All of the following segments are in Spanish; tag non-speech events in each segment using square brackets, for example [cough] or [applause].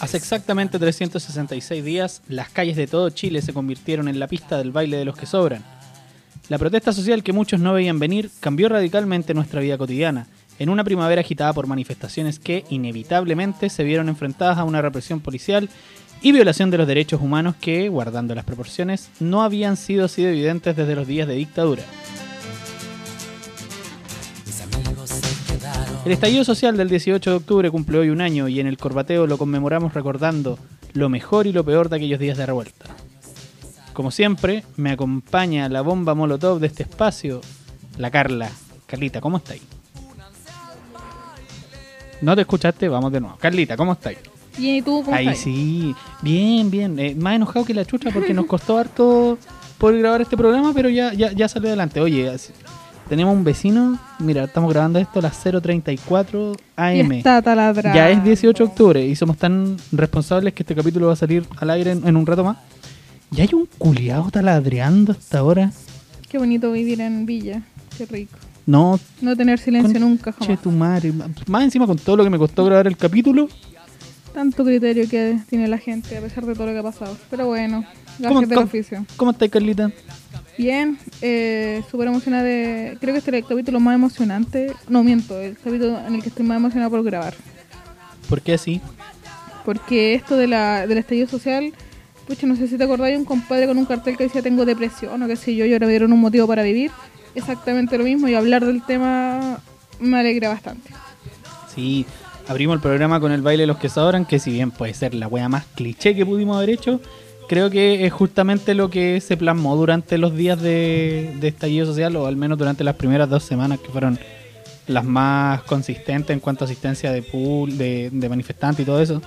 Hace exactamente 366 días, las calles de todo Chile se convirtieron en la pista del baile de los que sobran. La protesta social que muchos no veían venir cambió radicalmente nuestra vida cotidiana, en una primavera agitada por manifestaciones que, inevitablemente, se vieron enfrentadas a una represión policial y violación de los derechos humanos que, guardando las proporciones, no habían sido así de evidentes desde los días de dictadura. El estallido social del 18 de octubre cumple hoy un año y en el Corbateo lo conmemoramos recordando lo mejor y lo peor de aquellos días de revuelta. Como siempre, me acompaña la bomba molotov de este espacio, la Carla. Carlita, ¿cómo estáis? ¿No te escuchaste? Vamos de nuevo. Carlita, ¿cómo estáis? ¿Y tú cómo Ahí estás? sí, bien, bien. Eh, más enojado que la chucha porque nos costó harto poder grabar este programa, pero ya, ya, ya salió adelante. Oye, así- tenemos un vecino, mira, estamos grabando esto a las 0.34 Y AM. está taladrando. Ya es 18 de octubre y somos tan responsables que este capítulo va a salir al aire en, en un rato más. Y hay un culiado taladreando hasta ahora. Qué bonito vivir en Villa. Qué rico. No, No tener silencio nunca che jamás. tu madre. Más encima con todo lo que me costó grabar el capítulo. Tanto criterio que tiene la gente a pesar de todo lo que ha pasado. Pero bueno, ¿Cómo- gajes del oficio. ¿Cómo estáis, Carlita? Bien, eh, súper emocionada de... Creo que este es el capítulo más emocionante. No, miento, el capítulo en el que estoy más emocionada por grabar. ¿Por qué así? Porque esto de la, del estallido social, pucha, no sé si te acordás, hay un compadre con un cartel que decía tengo depresión o qué sé yo, y ahora me dieron un motivo para vivir. Exactamente lo mismo y hablar del tema me alegra bastante. Sí, abrimos el programa con el baile de los que sobran, que si bien puede ser la wea más cliché que pudimos haber hecho, creo que es justamente lo que se plasmó durante los días de, de estallido social, o al menos durante las primeras dos semanas que fueron las más consistentes en cuanto a asistencia de pool, de, de manifestantes y todo eso.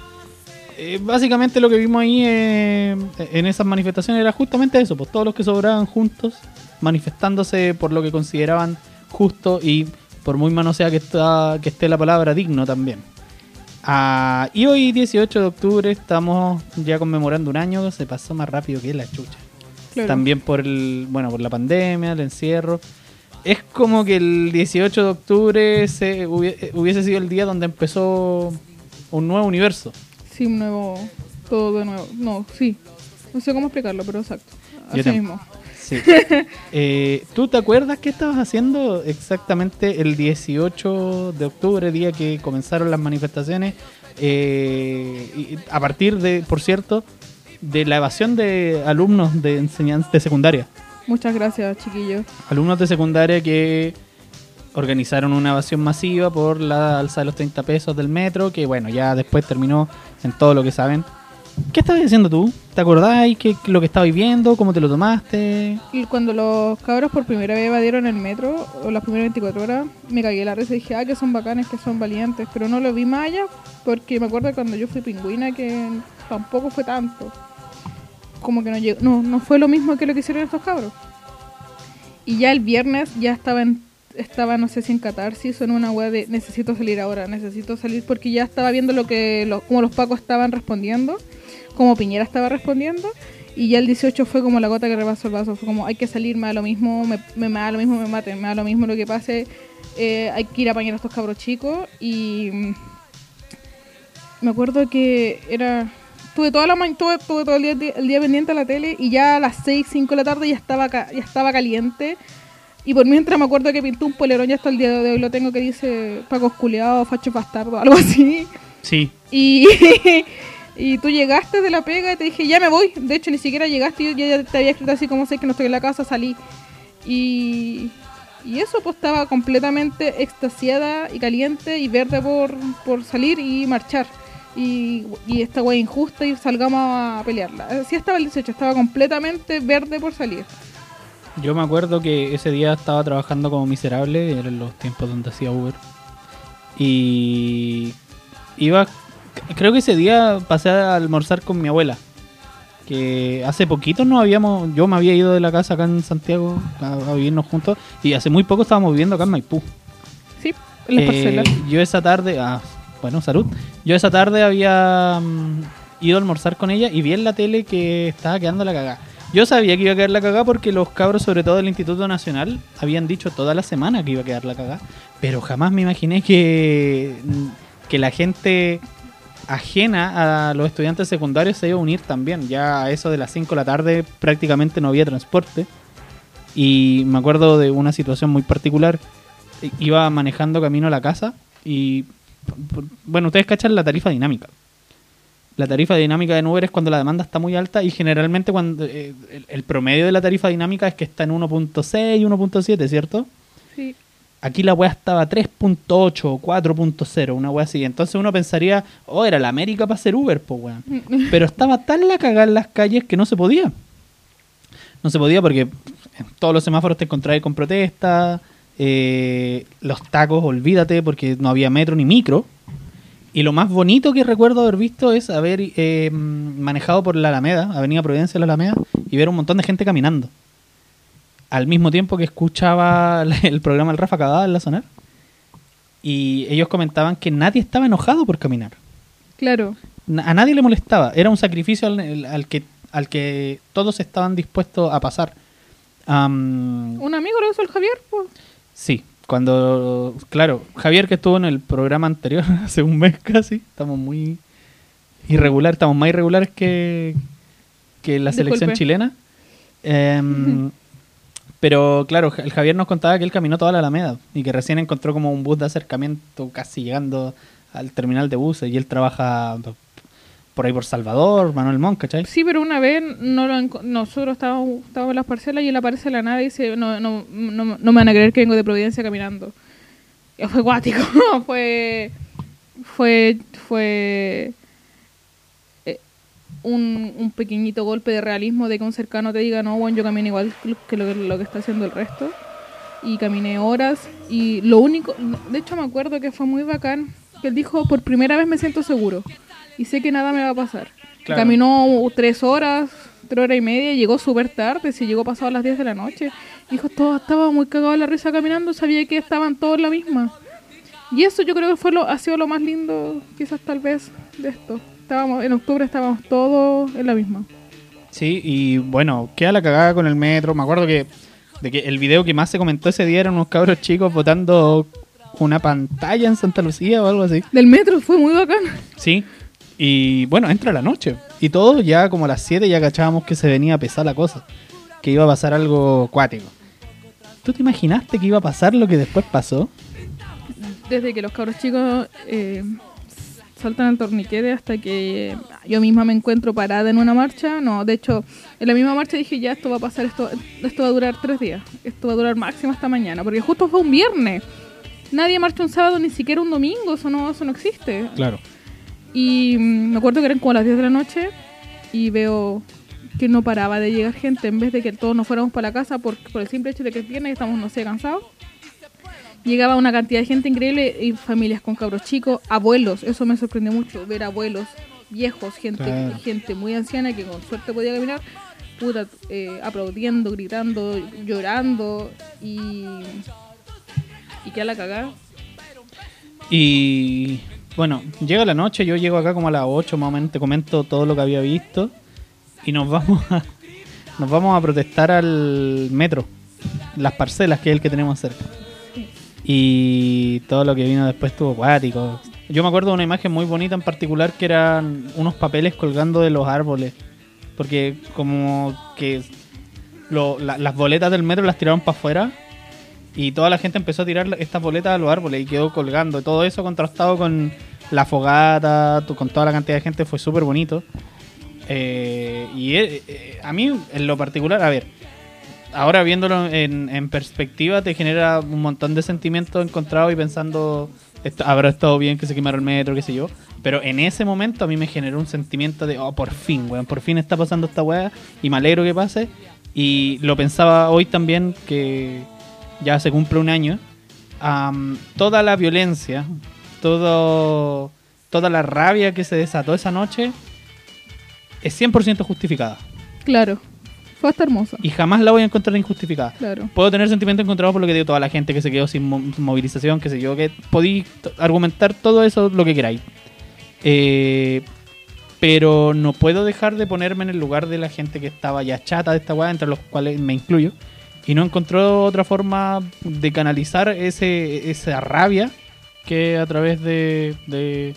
Eh, básicamente lo que vimos ahí eh, en esas manifestaciones era justamente eso, pues todos los que sobraban juntos, manifestándose por lo que consideraban justo y por muy manoseada que, está, que esté la palabra digno también. Ah, y hoy 18 de octubre estamos ya conmemorando un año, se pasó más rápido que la chucha. Claro. También por el, bueno, por la pandemia, el encierro. Es como que el 18 de octubre se hubie- hubiese sido el día donde empezó un nuevo universo. Sí, un nuevo, todo de nuevo. No, sí. No sé cómo explicarlo, pero exacto. Así mismo. Sí. [laughs] Eh, ¿Tú te acuerdas qué estabas haciendo exactamente el 18 de octubre, día que comenzaron las manifestaciones? Eh, y a partir de, por cierto, de la evasión de alumnos de enseñanza de secundaria. Muchas gracias, chiquillos. Alumnos de secundaria que organizaron una evasión masiva por la alza de los 30 pesos del metro, que bueno, ya después terminó en todo lo que saben. ¿Qué estabas haciendo tú? ¿Te acordáis lo que estabas viendo? ¿Cómo te lo tomaste? Cuando los cabros por primera vez evadieron el metro, o las primeras 24 horas, me cagué la risa y dije, ah, que son bacanes, que son valientes. Pero no lo vi más allá, porque me acuerdo cuando yo fui pingüina que tampoco fue tanto. Como que no llegó, no, no fue lo mismo que lo que hicieron estos cabros. Y ya el viernes ya estaba en, estaba, no sé si en catarsis o en una web de necesito salir ahora, necesito salir, porque ya estaba viendo lo que, lo, como los pacos estaban respondiendo, como Piñera estaba respondiendo. Y ya el 18 fue como la gota que rebasó el vaso. Fue como, hay que salir, me da lo mismo, me, me, me da lo mismo, me maten, me da lo mismo lo que pase. eh, hay que ir a apañar a estos cabros chicos. Y mm, me acuerdo que era... Tuve, toda la tuve, tuve todo el día, el día pendiente a la tele y ya a las 6, 5 de la tarde ya estaba, ca- ya estaba caliente. Y por mientras me acuerdo que pintó un polerón, ya hasta el día de hoy lo tengo que dice Paco Culeado, Facho Bastardo, [laughs] algo así. Sí, Y, [laughs] y tú llegaste de la pega y te dije, ya me voy. De hecho, ni siquiera llegaste, yo ya te había escrito así como sé que no estoy en la casa, salí. Y, y eso, pues estaba completamente extasiada y caliente y verde por, por salir y marchar. Y, y esta wea injusta y salgamos a pelearla. Así estaba el 18, estaba completamente verde por salir. Yo me acuerdo que ese día estaba trabajando como miserable, eran los tiempos donde hacía Uber. Y iba, creo que ese día pasé a almorzar con mi abuela. Que hace poquito no habíamos, yo me había ido de la casa acá en Santiago a, a vivirnos juntos y hace muy poco estábamos viviendo acá en Maipú. Sí, en las Eh, parcelas. yo esa tarde, ah, bueno, salud. Yo esa tarde había mm, ido a almorzar con ella y vi en la tele que estaba quedando la cagada. Yo sabía que iba a quedar la cagada porque los cabros, sobre todo del Instituto Nacional, habían dicho toda la semana que iba a quedar la cagada. Pero jamás me imaginé que, que la gente ajena a los estudiantes secundarios se iba a unir también. Ya a eso de las 5 de la tarde prácticamente no había transporte. Y me acuerdo de una situación muy particular. Iba manejando camino a la casa y, bueno, ustedes cachan la tarifa dinámica. La tarifa dinámica de Uber es cuando la demanda está muy alta y generalmente cuando eh, el, el promedio de la tarifa dinámica es que está en 1.6, 1.7, ¿cierto? Sí. Aquí la weá estaba 3.8 o 4.0, una weá así. Entonces uno pensaría, oh, era la América para hacer Uber, pues weón. [laughs] Pero estaba tan la cagada en las calles que no se podía. No se podía porque en todos los semáforos te encontrabas con protestas, eh, los tacos, olvídate, porque no había metro ni micro. Y lo más bonito que recuerdo haber visto es haber eh, manejado por la Alameda, Avenida Providencia de la Alameda, y ver un montón de gente caminando. Al mismo tiempo que escuchaba [laughs] el programa El Rafa Cagada en la sonar. Y ellos comentaban que nadie estaba enojado por caminar. Claro. A nadie le molestaba. Era un sacrificio al, al que, al que todos estaban dispuestos a pasar. Am, Un amigo lo hizo el Javier, pues. sí, cuando. Claro, Javier que estuvo en el programa anterior, [laughs] hace un mes casi. Estamos muy irregular, estamos más irregulares que, que la selección chilena. Em, [laughs] pero claro, el Javier nos contaba que él caminó toda la Alameda y que recién encontró como un bus de acercamiento casi llegando al terminal de buses y él trabaja por ahí por Salvador, Manuel Montt, ¿cachai? Sí, pero una vez no lo nosotros estábamos, en las parcelas y él aparece de la nada y dice, no, no, no, no me van a creer que vengo de Providencia caminando. Y fue guático, [laughs] fue, fue, fue un, un pequeñito golpe de realismo de que un cercano te diga, no, bueno, yo caminé igual que lo, lo que está haciendo el resto. Y caminé horas y lo único, de hecho me acuerdo que fue muy bacán, que él dijo, por primera vez me siento seguro y sé que nada me va a pasar. Claro. Caminó tres horas, tres horas y media, llegó súper tarde, se llegó pasado las 10 de la noche. Dijo, todo estaba muy cagado de la risa caminando, sabía que estaban todos la misma. Y eso yo creo que fue lo, ha sido lo más lindo, quizás tal vez, de esto. Estábamos, en octubre estábamos todos en la misma. Sí, y bueno, queda la cagada con el metro. Me acuerdo que, de que el video que más se comentó ese día eran unos cabros chicos botando una pantalla en Santa Lucía o algo así. Del metro fue muy bacán. Sí. Y bueno, entra la noche. Y todos ya como a las 7 ya cachábamos que se venía a pesar la cosa. Que iba a pasar algo cuático. ¿Tú te imaginaste que iba a pasar lo que después pasó? Desde que los cabros chicos eh, saltan al torniquete hasta que yo misma me encuentro parada en una marcha. No, de hecho, en la misma marcha dije, ya esto va a pasar, esto, esto va a durar tres días. Esto va a durar máximo hasta mañana. Porque justo fue un viernes. Nadie marcha un sábado, ni siquiera un domingo. Eso no, eso no existe. Claro. Y mm, me acuerdo que eran como las 10 de la noche y veo que no paraba de llegar gente en vez de que todos nos fuéramos para la casa por, por el simple hecho de que es viernes y estamos, no sé, cansados. Llegaba una cantidad de gente increíble y familias con cabros chicos, abuelos, eso me sorprendió mucho, ver abuelos viejos, gente, Claro. gente muy anciana que con suerte podía caminar, puta, eh, aplaudiendo, gritando, llorando y... Y que a la cagada. Y bueno, llega la noche, yo llego acá como a las 8 más o menos, te comento todo lo que había visto y nos vamos a, nos vamos a protestar al metro, las parcelas que es el que tenemos cerca. Y todo lo que vino después estuvo acuático. Yo me acuerdo de una imagen muy bonita en particular que eran unos papeles colgando de los árboles. Porque como que las boletas del metro las tiraron para afuera y toda la gente empezó a tirar estas boletas a los árboles y quedó colgando. Todo eso contrastado con la fogata, con toda la cantidad de gente, fue súper bonito. Eh, y eh, eh, a mí, en lo particular, a ver, ahora viéndolo en, en perspectiva, te genera un montón de sentimientos encontrados y pensando, esto, habrá estado bien que se quemara el metro, qué sé yo. Pero en ese momento a mí me generó un sentimiento de, oh, por fin, weón, por fin está pasando esta weá y me alegro que pase. Y lo pensaba hoy también que ya se cumple un año. am, toda la violencia, todo, toda la rabia que se desató esa noche es 100% justificada. Claro, fue hasta hermosa. Y jamás la voy a encontrar injustificada. Claro. Puedo tener sentimientos encontrados por lo que digo toda la gente que se quedó sin mo- movilización, que sé yo, que t- argumentar todo eso lo que queráis. Eh, pero no puedo dejar de ponerme en el lugar de la gente que estaba ya chata de esta weá, entre los cuales me incluyo, y no encontró otra forma de canalizar ese, esa rabia que a través de, de,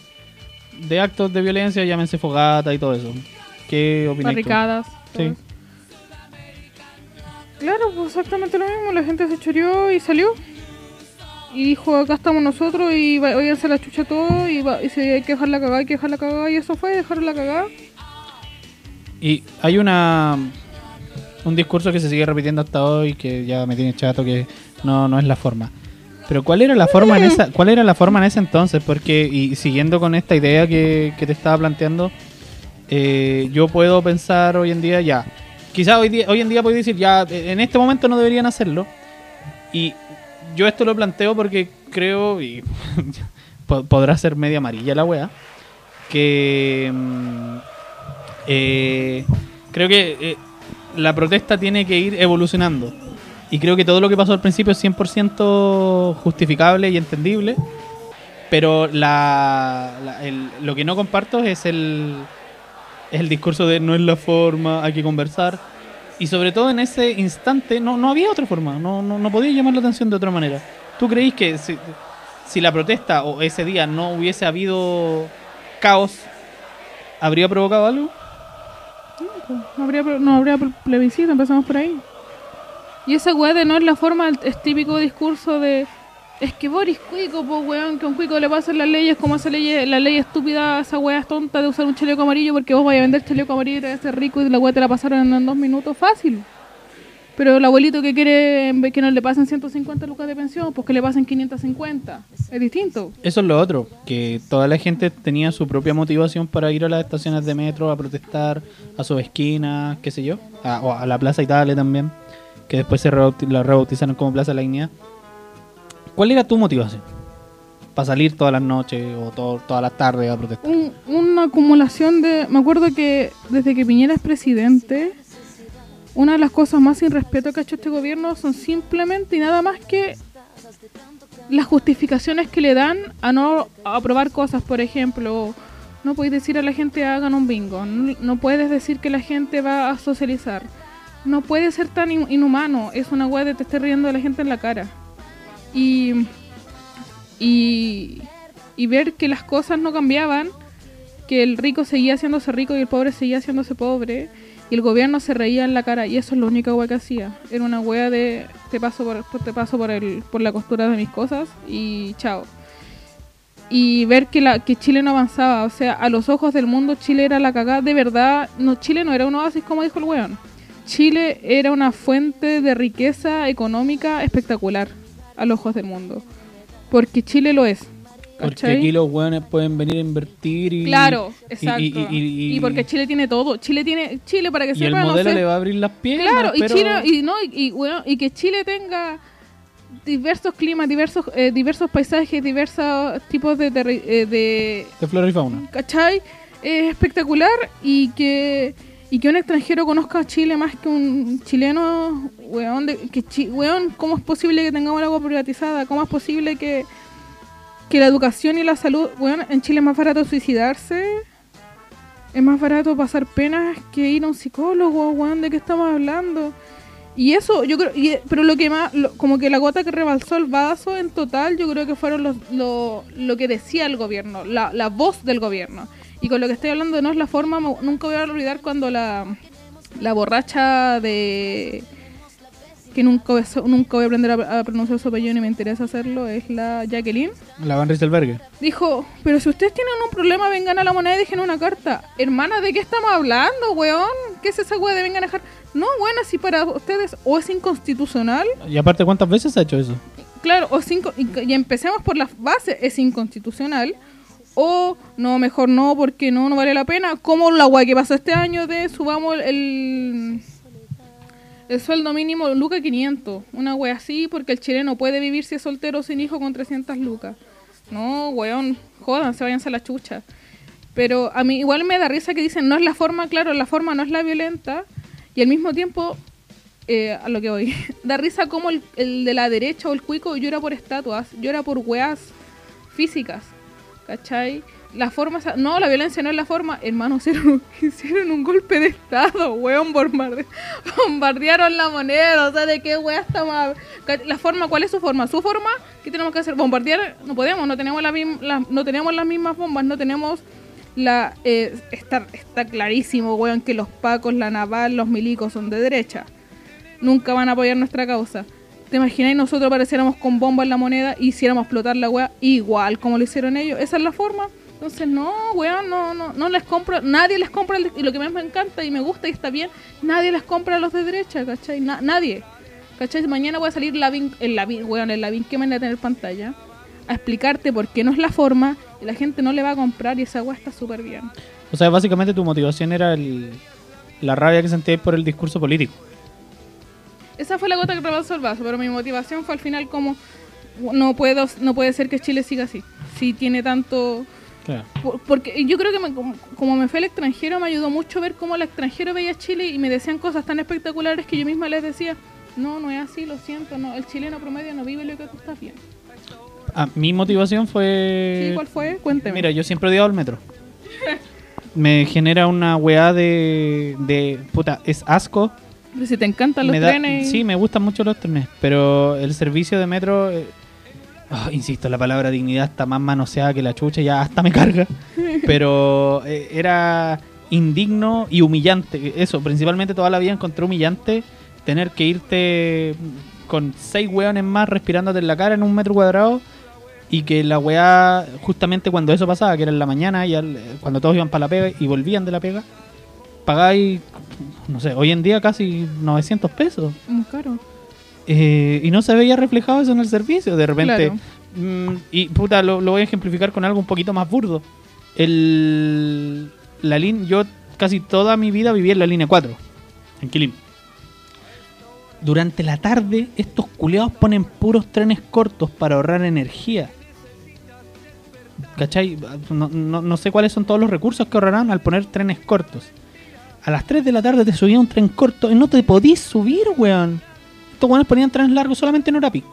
de actos de violencia, llámense fogata y todo eso. ¿Qué opinas? Barricadas. Sí. Claro, pues exactamente lo mismo. La gente se choreó y salió. Y dijo, acá estamos nosotros y óiganse la chucha todo y, va- y si hay que dejar la cagada, hay que dejar la cagada. Y eso fue, dejaron la cagada. Y hay una un discurso que se sigue repitiendo hasta hoy que ya me tiene chato que no, no es la forma. Pero ¿cuál era la forma en esa cuál era la forma en ese entonces? Porque y siguiendo con esta idea que, que te estaba planteando, eh, yo puedo pensar hoy en día ya. Quizás hoy hoy en día puedo decir ya en este momento no deberían hacerlo. Y yo esto lo planteo porque creo y [laughs] po- podrá ser media amarilla la wea que mm, eh, creo que eh, la protesta tiene que ir evolucionando. Y creo que todo lo que pasó al principio es 100% justificable y entendible. Pero la, lo que no comparto es el, el discurso de no es la forma, hay que conversar. Y sobre todo en ese instante no, no había otra forma, no, no, no podía llamar la atención de otra manera. ¿Tú creéis que si, si la protesta o ese día no hubiese habido caos, habría provocado algo? No habría, no habría plebiscito, empezamos por ahí. Y esa weá de no es la forma, es típico discurso de. Es que Boris Cuico, pues weón, que a un Cuico le pasan las leyes como esa ley, la ley estúpida, esa weá tonta de usar un chaleco amarillo porque vos vais a vender chaleco amarillo y te vas a ser rico y la weá te la pasaron en dos minutos, fácil. Pero el abuelito que quiere que no le pasen 150 lucas de pensión, pues que le pasen 550. Es distinto. Eso es lo otro, que toda la gente tenía su propia motivación para ir a las estaciones de metro a protestar, a sus esquinas, qué sé yo, a, o a la Plaza Italia también, que después se rebauti- la rebautizaron como Plaza La Dignidad. ¿Cuál era tu motivación? Para salir todas las noches o to- todas las tardes a protestar. un- una acumulación de... Me acuerdo que desde que Piñera es presidente, una de las cosas más sin respeto que ha hecho este gobierno son simplemente y nada más que las justificaciones que le dan a no aprobar cosas. Por ejemplo, no puedes decir a la gente hagan un bingo, no, puedes decir que la gente va a socializar. No puede ser tan in- inhumano, es una weá de te esté riendo de la gente en la cara. Y, y, ver que las cosas no cambiaban, que el rico seguía haciéndose rico y el pobre seguía haciéndose pobre, y el gobierno se reía en la cara, y eso es lo único wea que hacía. Era una wea de te paso por- te paso por el, por la costura de mis cosas y chao. Y ver que la, que Chile no avanzaba, o sea, a los ojos del mundo Chile era la cagada, de verdad, no, Chile no era un oasis como dijo el weón. Chile era una fuente de riqueza económica espectacular a los ojos del mundo. Porque Chile lo es. Porque aquí los hueones pueden venir a invertir y... Claro, y- exacto. Y, y- y- Y porque Chile tiene todo. Chile tiene Chile para que y el no modelo sé. le va a abrir las piernas. Claro, y Chile y no y, weón, y que Chile tenga diversos climas, diversos eh, diversos paisajes, diversos tipos de, terri- eh, de De flora y fauna. ¿cachai? Es espectacular y que y que un extranjero conozca a Chile más que un chileno, weón, de- que chi- weón, ¿cómo es posible que tengamos el agua privatizada? ¿Cómo es posible que, que la educación y la salud, weón, en Chile es más barato suicidarse? Es más barato pasar penas que ir a un psicólogo, weón, ¿de qué estamos hablando? Y eso, yo creo, y- pero lo que más, lo- como que la gota que rebalsó el vaso en total, yo creo que fueron los, lo, lo que decía el gobierno, la, la voz del gobierno. Y con lo que estoy hablando no es la forma, me- nunca voy a olvidar cuando la, la borracha de... que nunca, voy a- nunca voy a aprender a, a pronunciar su apellido ni me interesa hacerlo, es la Jacqueline. La Van Rieselberger. Dijo, pero si ustedes tienen un problema, vengan a la moneda y dejen una carta. Hermana, ¿de qué estamos hablando, weón? ¿Qué es esa weá de vengan a dejar? No, bueno, si para ustedes o es inconstitucional, Y aparte, ¿cuántas veces ha hecho eso? claro, o es inco- y, y empecemos por la base, es inconstitucional, o no, mejor no, porque no, no vale la pena, como la weá que pasó este año de subamos el, el, el sueldo mínimo Luca 500, una weá así, porque el chileno puede vivir si es soltero sin hijo con 300 lucas. No, weón, jodan, se váyanse a la chucha. Pero a mí igual me da risa que dicen, no es la forma, claro, la forma no es la violenta, y al mismo tiempo, eh, a lo que voy, [laughs] da risa como el, el de la derecha o el cuico llora por estatuas, llora por weas físicas, ¿cachai? la forma, no, la violencia no es la forma, hermano, hicieron, [laughs] hicieron un golpe de estado, weón, bombarde- [laughs] bombardearon la moneda, o sea, de qué weá está más, la forma, ¿cuál es su forma? Su forma, ¿qué tenemos que hacer? Bombardear, no podemos, no tenemos la, la- no tenemos las mismas bombas, no tenemos la, eh, está, está clarísimo, weón, que los pacos, la naval, los milicos son de derecha, nunca van a apoyar nuestra causa. ¿Te imagináis nosotros apareciéramos con bomba en la moneda y hiciéramos explotar la weá igual como lo hicieron ellos? Esa es la forma. Entonces, no, weón, no, no, no les compro, nadie les compra, el- y lo que más me encanta y me gusta y está bien, nadie les compra a los de derecha, ¿cachai? Na- nadie. ¿Cachai? Mañana voy a salir Lavín, el Lavín, weón, el Lavín que me van a tener pantalla, a explicarte por qué no es la forma, y la gente no le va a comprar y esa weá está súper bien. O sea, básicamente tu motivación era el, la rabia que sentías por el discurso político. Esa fue la gota que rebasó el vaso, pero mi motivación fue al final como no puedo no puede ser que Chile siga así. Si tiene tanto Claro. por- porque yo creo que me- como, como me fue al extranjero me ayudó mucho ver cómo el extranjero veía Chile y me decían cosas tan espectaculares que yo misma les decía, "No, no es así, lo siento, no, el chileno promedio no vive lo que tú estás bien." Ah, mi motivación fue... ¿Sí, cuál fue? Cuénteme. Mira, yo siempre he odiado el metro. Me genera una weá de, de... Puta, es asco. Pero si te encantan los da- trenes. Sí, me gustan mucho los trenes, pero el servicio de metro... eh, ah, insisto, la palabra dignidad está más manoseada que la chucha, ya hasta me carga. [laughs] Pero eh, era indigno y humillante. Eso, principalmente toda la vida encontré humillante tener que irte con seis weones más respirándote en la cara en un metro cuadrado y que la weá, justamente cuando eso pasaba, que era en la mañana, y al- cuando todos iban para la pega y volvían de la pega, pagáis, no sé, hoy en día casi 900 pesos. Muy caro. Eh, y no se veía reflejado eso en el servicio. De repente, Claro. mm, y puta, lo, lo voy a ejemplificar con algo un poquito más burdo. El, la línea, yo casi toda mi vida viví en la línea 4, en Quilín. Durante la tarde, estos culeados ponen puros trenes cortos para ahorrar energía. ¿Cachai? No, no- no sé cuáles son todos los recursos que ahorrarán al poner trenes cortos. A las 3 de la tarde te subía un tren corto y no te podís subir, weón. Estos weones ponían trenes largos solamente en hora pic.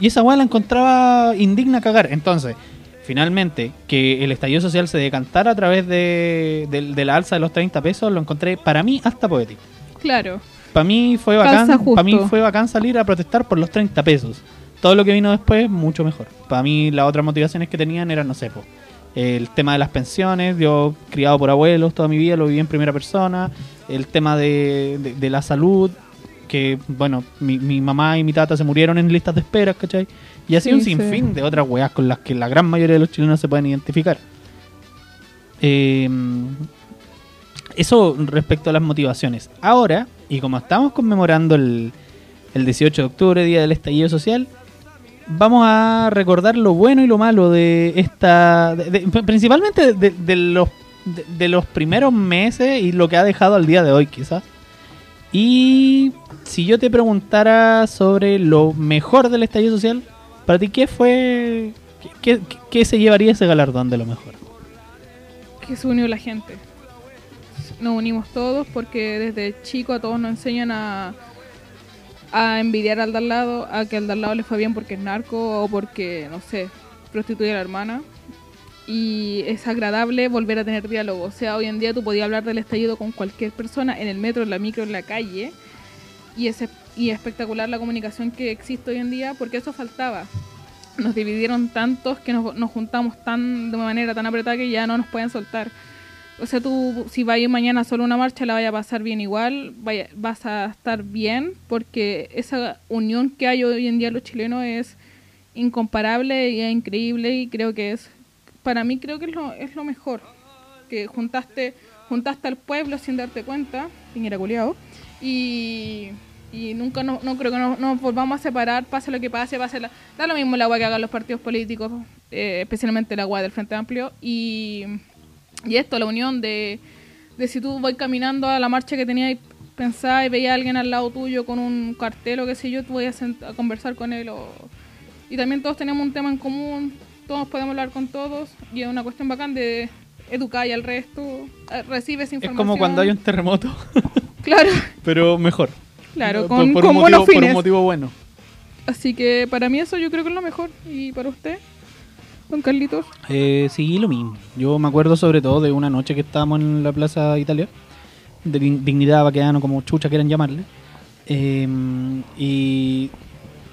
Y esa weá la encontraba indigna a cagar. Entonces, finalmente, que el estallido social se decantara a través de, de- de la alza de los 30 pesos, lo encontré para mí hasta poético. Claro. Para mí fue bacán, para mí fue bacán salir a protestar por los 30 pesos. Todo lo que vino después, mucho mejor. Para mí las otras motivaciones que tenían eran, no sé, po, el tema de las pensiones, yo criado por abuelos toda mi vida, lo viví en primera persona, el tema de, de- de la salud, que bueno, mi, mi mamá y mi tata se murieron en listas de espera, ¿cachai? Y así Sí, un sí. sinfín de otras weas con las que la gran mayoría de los chilenos se pueden identificar. Eh, eso respecto a las motivaciones. Ahora, y como estamos conmemorando el, el 18 de octubre, Día del Estallido Social, vamos a recordar lo bueno y lo malo de esta... de- de- principalmente de, de los, de, los primeros meses y lo que ha dejado al día de hoy, quizás. Y si yo te preguntara sobre lo mejor del estallido social, para ti, ¿qué fue... qué, qué- qué se llevaría ese galardón de lo mejor? que se unió la gente. Nos unimos todos porque desde chico a todos nos enseñan a, a envidiar al de al lado, a que al de al lado le fue bien porque es narco o porque, no sé, prostituye a la hermana. Y es agradable volver a tener diálogo. O sea, hoy en día tú podías hablar del estallido con cualquier persona en el metro, en la micro, en la calle. Y es, y es espectacular la comunicación que existe hoy en día porque eso faltaba nos dividieron tantos que nos, nos juntamos tan de manera tan apretada que ya no nos pueden soltar. O sea, tú si vas a ir mañana solo una marcha la vaya a pasar bien igual, vaya, vas a estar bien porque esa unión que hay hoy en día los chilenos es incomparable y es increíble y creo que es para mí creo que es lo, es lo mejor que juntaste juntaste al pueblo sin darte cuenta, Piñera culiao, y, y nunca no, no creo que nos, volvamos a separar, pase lo que pase, pase la, da lo mismo el agua que hagan los partidos políticos, eh, especialmente el agua del Frente Amplio, y, y esto, la unión de, de si tú vas caminando a la marcha que tenías pensada y veías a alguien al lado tuyo con un cartel o qué sé yo, tú vas a, a conversar con él o, y también todos tenemos un tema en común, todos podemos hablar con todos y es una cuestión bacán de educar y al resto, eh, recibes Es información. como cuando hay un terremoto, [laughs] Claro, pero mejor. claro, con, por, con un motivo, buenos por un motivo bueno. Así que para mí eso yo creo que es lo mejor. ¿Y para usted? Don Carlitos? Eh, sí, lo mismo. Yo me acuerdo sobre todo de una noche que estábamos en la Plaza Italia, de Dig- Dignidad Baqueano, como chucha quieran llamarle. Eh, y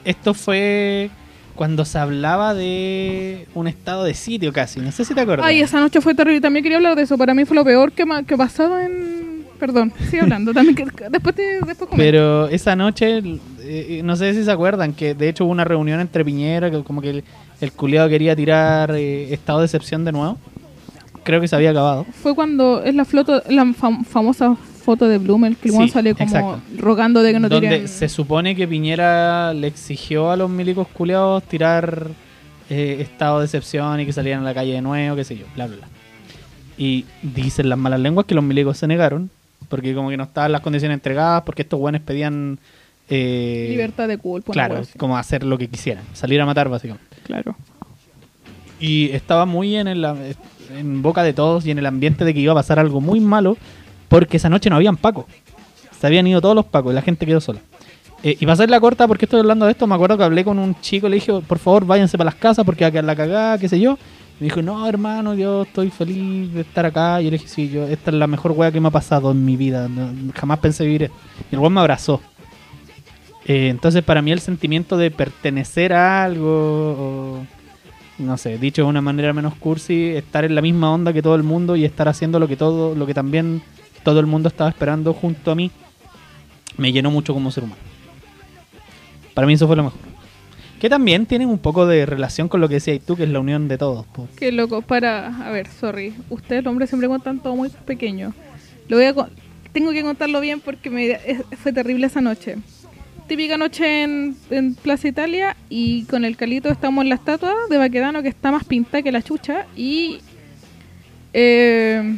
esto fue cuando se hablaba de un estado de sitio casi. No sé si te acuerdas. Ay, esa noche fue terrible. También quería hablar de eso. Para mí fue lo peor que, que pasado en... Perdón, sigue hablando. También que, después te, después. Pero esa noche, eh, eh, no sé si se acuerdan, que de hecho hubo una reunión entre Piñera, que como que el, culiado quería tirar eh, estado de excepción de nuevo. Creo que se había acabado. Fue cuando es la, floto, la fam- famosa foto de Blumel, que Sí, sale como exacto. rogando de que no donde tiren... se supone que Piñera le exigió a los milicos culiados tirar eh, estado de excepción y que salieran a la calle de nuevo, qué sé yo, bla, bla, bla. Y dicen las malas lenguas que los milicos se negaron, porque como que no estaban las condiciones entregadas, porque estos buenos pedían... eh, Libertad de culpa. Claro, como hacer lo que quisieran, salir a matar básicamente. Claro. Y estaba muy en, el, en boca de todos y en el ambiente de que iba a pasar algo muy malo, porque esa noche no habían Paco. Se habían ido todos los Pacos y la gente quedó sola. Eh, y para hacer la corta, porque estoy hablando de esto, me acuerdo que hablé con un chico, le dije, por favor, váyanse para las casas porque va a quedar la cagada, qué sé yo. Me dijo, no, hermano, yo estoy feliz de estar acá. Y yo le dije, sí, yo, esta es la mejor wea que me ha pasado en mi vida. jamás pensé vivir esto. Y el weón me abrazó. Eh, entonces, para mí, el sentimiento de pertenecer a algo, o, no sé, dicho de una manera menos cursi, estar en la misma onda que todo el mundo y estar haciendo lo que todo, lo que también todo el mundo estaba esperando junto a mí, me llenó mucho como ser humano. Para mí eso fue lo mejor. Que también tienen un poco de relación con lo que decías tú, que es la unión de todos. po. Qué loco. Para... A ver, sorry. Ustedes, los hombres, siempre cuentan todo muy pequeño. Lo voy a... Tengo que contarlo bien porque me... fue terrible esa noche. Típica noche en, Plaza Italia y con el Calito estamos en la estatua de Baquedano que está más pintada que la chucha y... eh,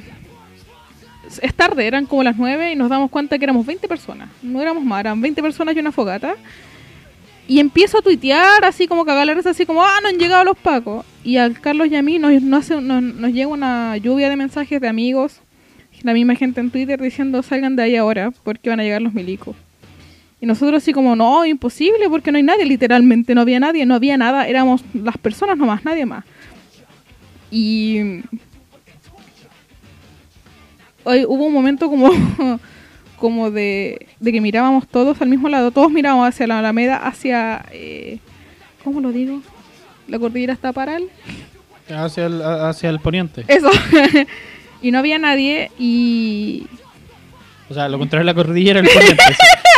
es tarde, eran como las 9 y nos damos cuenta que éramos 20 personas. No éramos más, eran 20 personas y una fogata. Y empiezo a tuitear así como cagar la risa, así como, ah, no han llegado los pacos. Y al Carlos y a mí nos, nos, hace- nos, nos llega una lluvia de mensajes de amigos, la misma gente en Twitter diciendo salgan de ahí ahora porque van a llegar los milicos. Y nosotros así como, no, imposible porque no hay nadie, literalmente no había nadie, no había nada, éramos las personas nomás, nadie más. Y hoy hubo un momento como [laughs] como de, de que mirábamos todos al mismo lado, todos mirábamos hacia la Alameda, hacia, eh, ¿cómo lo digo? La cordillera está paral. Hacia el, hacia el poniente. Eso. [laughs] y no había nadie y... O sea, lo contrario de la cordillera, el poniente.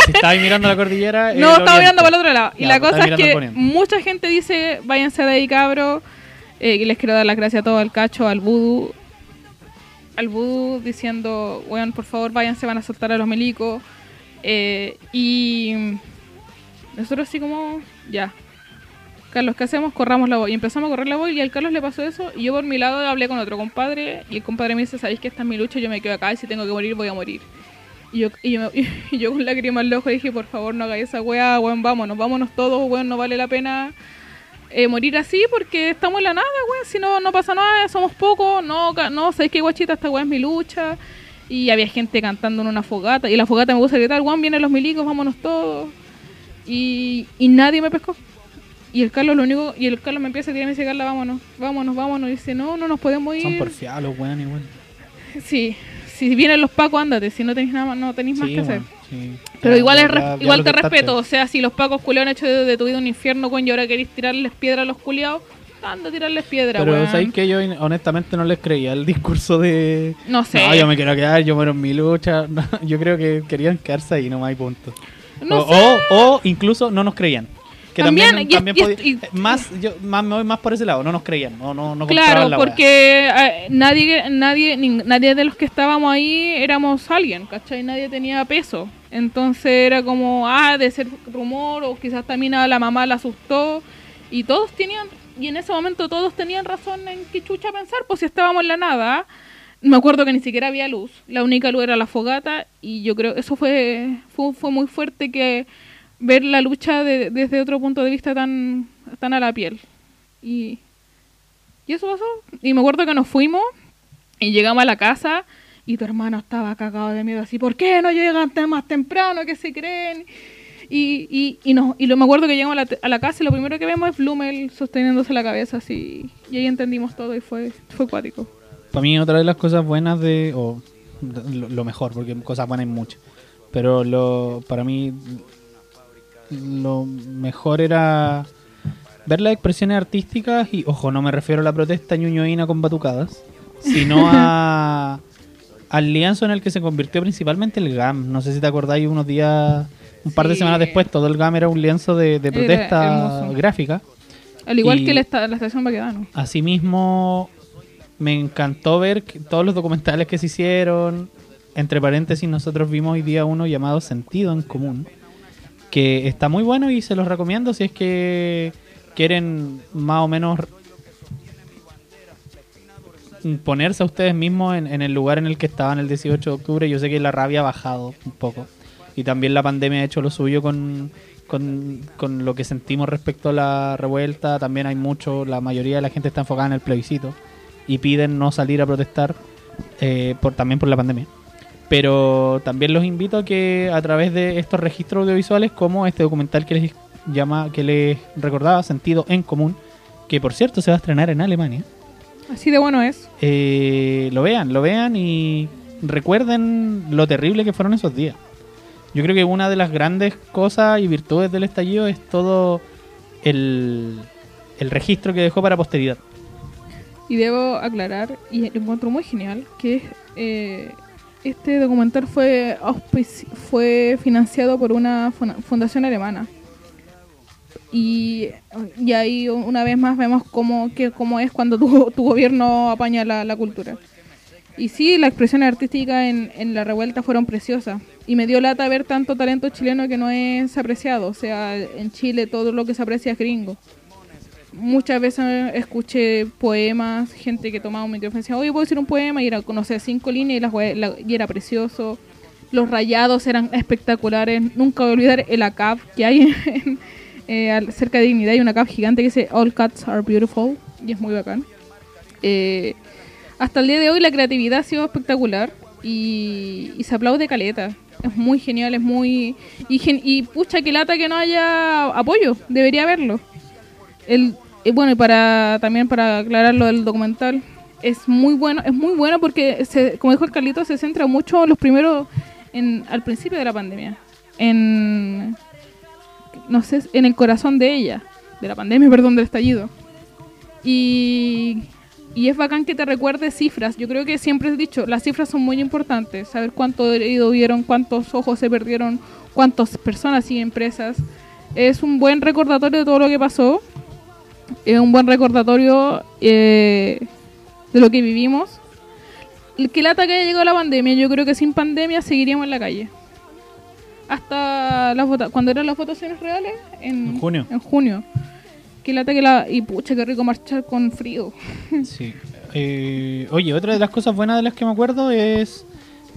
Si, mirando la cordillera. No, estaba mirando para el otro lado. y Ya, la pues, cosa es que mucha gente dice, váyanse de ahí, cabro. Eh, que les quiero dar las gracias a todos, al cacho, al vudú. Al vudú diciendo, weón, por favor, váyanse, van a soltar a los milicos. Eh, y nosotros así como, ya. Carlos, ¿qué hacemos? Corramos la voz. Y empezamos a correr la voz y al Carlos le pasó eso. Y yo por mi lado hablé con otro compadre. Y el compadre me dice, ¿sabéis que esta es mi lucha? Yo me quedo acá y si tengo que morir, voy a morir. Y yo, y yo, [laughs] y yo con lágrimas en los ojos dije, por favor, no hagáis esa weá, weón, vámonos, vámonos todos, weón, no vale la pena eh, morir así porque estamos en la nada, weón, si no, no pasa nada, somos pocos, no, no, sabéis qué guachita, esta weá es mi lucha. Y había gente cantando en una fogata, y la fogata me gusta gritar, weón, vienen los milicos, vámonos todos. Y, y nadie me pescó. Y el Carlos lo único, y el Carlos me empieza a tirar y me dice, Carla, vámonos, vámonos, vámonos. Y dice, no, no nos podemos ir. Son porfiados weones, igual. Sí, si vienen los pacos, ándate, si no tenéis nada más, no tenéis más Sí, que hacer. sí. Pero Ya, igual, ya, es ya- igual te respeto. O sea, si los pacos culiados han hecho de, de tu vida un infierno, weón, y ahora queréis tirarles piedra a los culiados, anda a tirarles piedra, Pero weón. sabéis que yo honestamente no les creía el discurso de. No sé. No, yo me quiero quedar, yo muero en mi lucha. [laughs] Yo creo que querían quedarse ahí nomás y punto. No o, sé. o, o incluso no nos creían. Que También, también, y- también y- podía- y- más, yo más me voy más por ese lado, no nos creían, no, no, no Claro, la porque eh, nadie, nadie, nadie de los que estábamos ahí éramos alguien, ¿cachai? Nadie tenía peso. Entonces era como, ah, de ser rumor, o quizás también a la mamá la asustó. Y todos tenían, y en ese momento todos tenían razón en qué chucha pensar, pues si estábamos en la nada. Me acuerdo que ni siquiera había luz. La única luz era la fogata. Y yo creo eso fue, fue, fue muy fuerte que ver la lucha de- desde otro punto de vista tan, tan a la piel. Y, y eso pasó. Y me acuerdo que nos fuimos y llegamos a la casa y tu hermano estaba cagado de miedo así, ¿por qué no llegan más temprano? ¿Qué se creen? Y, y, y, no, y lo, me acuerdo que llegamos a la, a la casa y lo primero que vemos es Blumel sosteniéndose la cabeza así. Y ahí entendimos todo y fue, fue cuático. Para mí otra de las cosas buenas de... o lo, lo mejor, porque cosas buenas hay muchas. Pero lo para mí lo mejor era ver las expresiones artísticas y, ojo, no me refiero a la protesta ñuñoína con batucadas, sino a [laughs] al lienzo en el que se convirtió principalmente el GAM. No sé si te acordáis, unos días, un par de Sí. semanas después, todo el GAM era un lienzo de, protesta gráfica. Al igual Y- que la, esta- la estación Baquedano. Asimismo, me encantó ver que todos los documentales que se hicieron. Entre paréntesis, nosotros vimos hoy día uno llamado Sentido en Común, que está muy bueno y se los recomiendo si es que quieren más o menos ponerse a ustedes mismos en, el lugar en el que estaban el 18 de octubre. Yo sé que la rabia ha bajado un poco y también la pandemia ha hecho lo suyo con, con, con lo que sentimos respecto a la revuelta. También hay mucho, la mayoría de la gente está enfocada en el plebiscito y piden no salir a protestar eh, por, también por la pandemia. Pero también los invito a que a través de estos registros audiovisuales, como este documental que les llama, que les recordaba, Sentido en Común, que por cierto se va a estrenar en Alemania, Así de bueno es. eh, lo vean, lo vean y recuerden lo terrible que fueron esos días. Yo creo que una de las grandes cosas y virtudes del estallido es todo el, el registro que dejó para posteridad. Y debo aclarar, y lo encuentro muy genial, que eh, este documental fue, fue financiado por una fundación alemana. Y, y ahí una vez más vemos cómo, que, cómo es cuando tu, [laughs] tu gobierno apaña la, la cultura. Y sí, las expresiones artísticas en, en la revuelta fueron preciosas. Y me dio lata ver tanto talento chileno que no es apreciado. O sea, en Chile todo lo que se aprecia es gringo muchas veces escuché poemas, gente que tomaba un micrófono y decía, oye, puedo decir un poema, y era, no sé, cinco líneas y, las y era precioso. Los rayados eran espectaculares. Nunca voy a olvidar el ACAP que hay en- eh, cerca de Dignidad. Hay una ACAP gigante que dice, All cats are beautiful, y es muy bacán. Eh, hasta el día de hoy la creatividad ha sido espectacular y, y se aplaude caleta. Es muy genial, es muy... Y, gen- y pucha, que lata que no haya apoyo, debería haberlo. El, y bueno, y para también para aclarar lo del documental, es muy bueno, es muy bueno porque, se, como dijo el Carlito, se centra mucho en los primeros, en, al principio de la pandemia, en, no sé, en el corazón de ella, de la pandemia, [laughs] perdón, del estallido. Y, y es bacán que te recuerde cifras. Yo creo que siempre he dicho, las cifras son muy importantes. Saber cuánto herido hubieron, cuántos ojos se perdieron, cuántas personas y empresas. Es un buen recordatorio de todo lo que pasó. Es un buen recordatorio eh, de lo que vivimos. Que lata que haya llegado la pandemia, yo creo que sin pandemia seguiríamos en la calle. Hasta las cuando eran las votaciones reales, en, En junio. En junio. Que lata que la. Y pucha, qué rico marchar con frío. [laughs] Sí. Eh, oye, otra de las cosas buenas de las que me acuerdo es...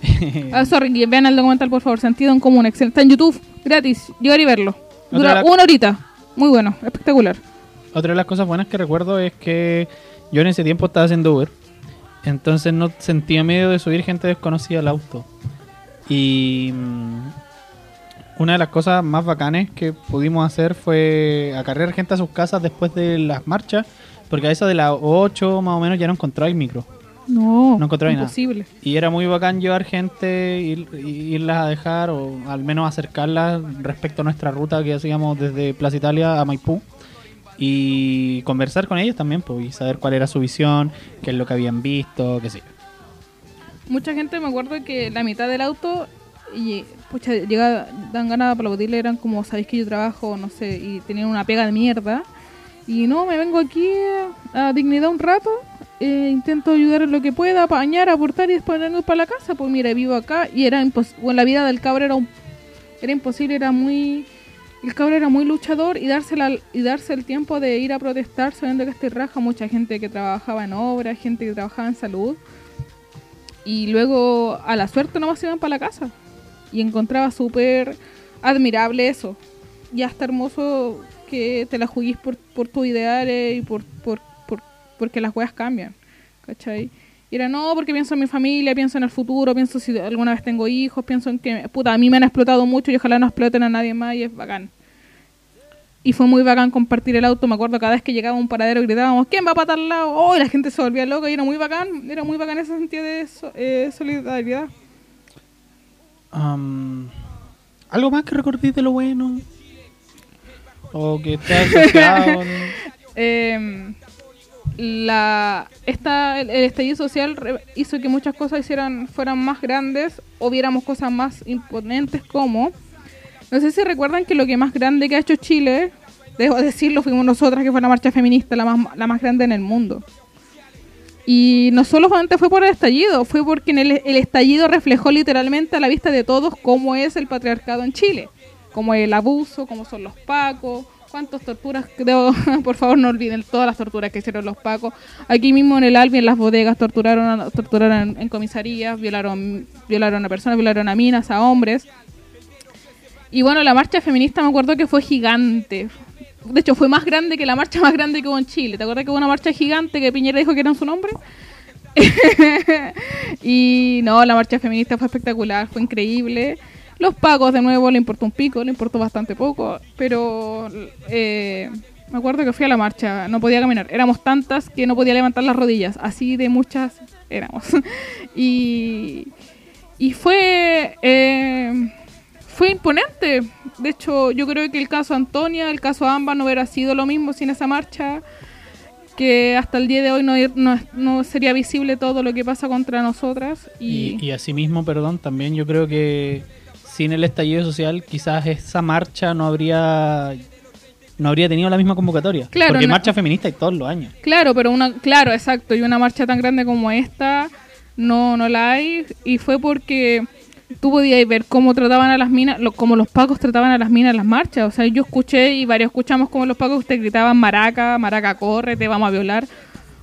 [laughs] Ah, sorry, vean el documental, por favor. Sentido en común, excelente. Está en YouTube, gratis. Llegar y verlo. Dura una horita. Muy bueno, espectacular. Otra de las cosas buenas que recuerdo es que yo en ese tiempo estaba haciendo Uber. Entonces no sentía miedo de subir gente desconocida al auto. Y mm, una de las cosas más bacanes que pudimos hacer fue acarrear gente a sus casas después de las marchas. Porque a eso de las 8 más o menos ya no encontraba el micro. No, No encontré nada. imposible. Y era muy bacán llevar gente, ir, irlas a dejar o al menos acercarlas respecto a nuestra ruta que hacíamos desde Plaza Italia a Maipú. Y conversar con ellas también, pues, y saber cuál era su visión, qué es lo que habían visto, qué sé yo. Mucha gente me acuerdo que la mitad del auto y pucha, llega, dan ganas de aplaudirle, eran como, sabéis que yo trabajo, no sé, y tenían una pega de mierda. Y no, me vengo aquí a dignidad un rato, eh, intento ayudar en lo que pueda, apañar, aportar y después vengo para la casa. Pues mira, vivo acá y era imposible, bueno, la vida del cabro era, era imposible, era muy... El cabro era muy luchador y darse, y darse el tiempo de ir a protestar sabiendo que este raja mucha gente que trabajaba en obra, gente que trabajaba en salud y luego a la suerte nomás iban para la casa. Y encontraba súper admirable eso. Y hasta hermoso que te la juguís por, por tus ideales y por, por, por- porque las weas cambian. ¿Cachai? Y era, no, porque pienso en mi familia, pienso en el futuro, pienso si alguna vez tengo hijos, pienso en que, puta, a mí me han explotado mucho y ojalá no exploten a nadie más y es bacán. Y fue muy bacán compartir el auto, me acuerdo cada vez que llegaba a un paradero gritábamos, ¿quién va para tal lado? Oh, y la gente se volvía loca y era muy bacán, era muy bacán ese sentido de so- eh, solidaridad. Am, ¿Algo más que recordéis de lo bueno? O que esté [laughs] asociado. Eh, la, esta, el, estallido social hizo que muchas cosas hicieran, fueran más grandes o viéramos cosas más imponentes como... No sé si recuerdan que lo que más grande que ha hecho Chile, debo decirlo, fuimos nosotras, que fue la marcha feminista, la más, la más grande en el mundo. Y no solamente fue por el estallido, fue porque en el, el estallido reflejó literalmente a la vista de todos cómo es el patriarcado en Chile, cómo es el abuso, cómo son los pacos, cuántas torturas, debo- [laughs] por favor no olviden todas las torturas que hicieron los pacos. Aquí mismo en el Albi, en las bodegas, torturaron, torturaron en, en comisarías, violaron, violaron a personas, violaron a minas, a hombres. Y bueno, la marcha feminista me acuerdo que fue gigante. De hecho, fue más grande que la marcha más grande que hubo en Chile. ¿Te acuerdas que hubo una marcha gigante que Piñera dijo que era en su nombre? [laughs] y no, la marcha feminista fue espectacular, fue increíble. Los pagos, de nuevo, le importó un pico, le importó bastante poco, pero eh, me acuerdo que fui a la marcha, no podía caminar. Éramos tantas que no podía levantar las rodillas, así de muchas éramos. [laughs] y, y fue, eh, fue imponente. De hecho, yo creo que el caso Antonia, el caso Amba no hubiera sido lo mismo sin esa marcha que hasta el día de hoy no, no, no sería visible todo lo que pasa contra nosotras. Y, y asimismo, perdón, también yo creo que sin el estallido social quizás esa marcha no habría no habría tenido la misma convocatoria. Claro, porque no- marcha feminista hay todos los años. Claro, pero una, claro, exacto, y una marcha tan grande como esta no, no la hay y fue porque tú podías ver cómo trataban a las minas, lo, como los pacos trataban a las minas en las marchas. O sea, yo escuché y varios escuchamos como los pacos te gritaban maraca, maraca corre, te vamos a violar.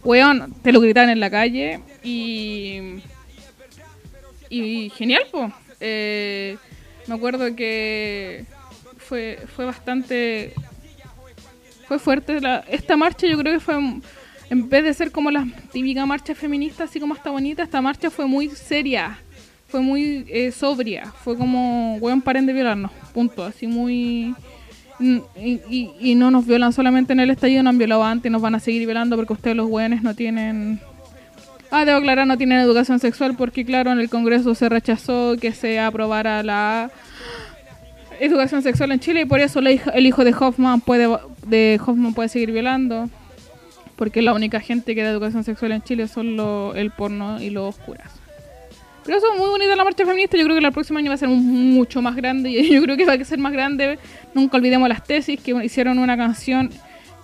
Weón, te lo gritaban en la calle y y genial, pues. Me acuerdo que fue fue bastante fue fuerte. La, esta marcha yo creo que fue, en vez de ser como la típica marcha feminista, así como está bonita, esta marcha fue muy seria, fue muy eh, sobria, fue como, weón, paren de violarnos, punto, así muy... Y, y- y no nos violan solamente en el estallido, nos han violado antes, nos van a seguir violando porque ustedes los weones no tienen... Ah, debo aclarar, no tienen educación sexual porque, claro, en el Congreso se rechazó que se aprobara la educación sexual en Chile y por eso el hijo de Hoffman puede de Hoffman puede seguir violando porque la única gente que da educación sexual en Chile son lo- el porno y los curas. Pero eso es muy bonita la marcha feminista. Yo creo que el próximo año va a ser mu- mucho más grande. Y [laughs] yo creo que va a ser más grande. Nunca olvidemos las tesis que hicieron una canción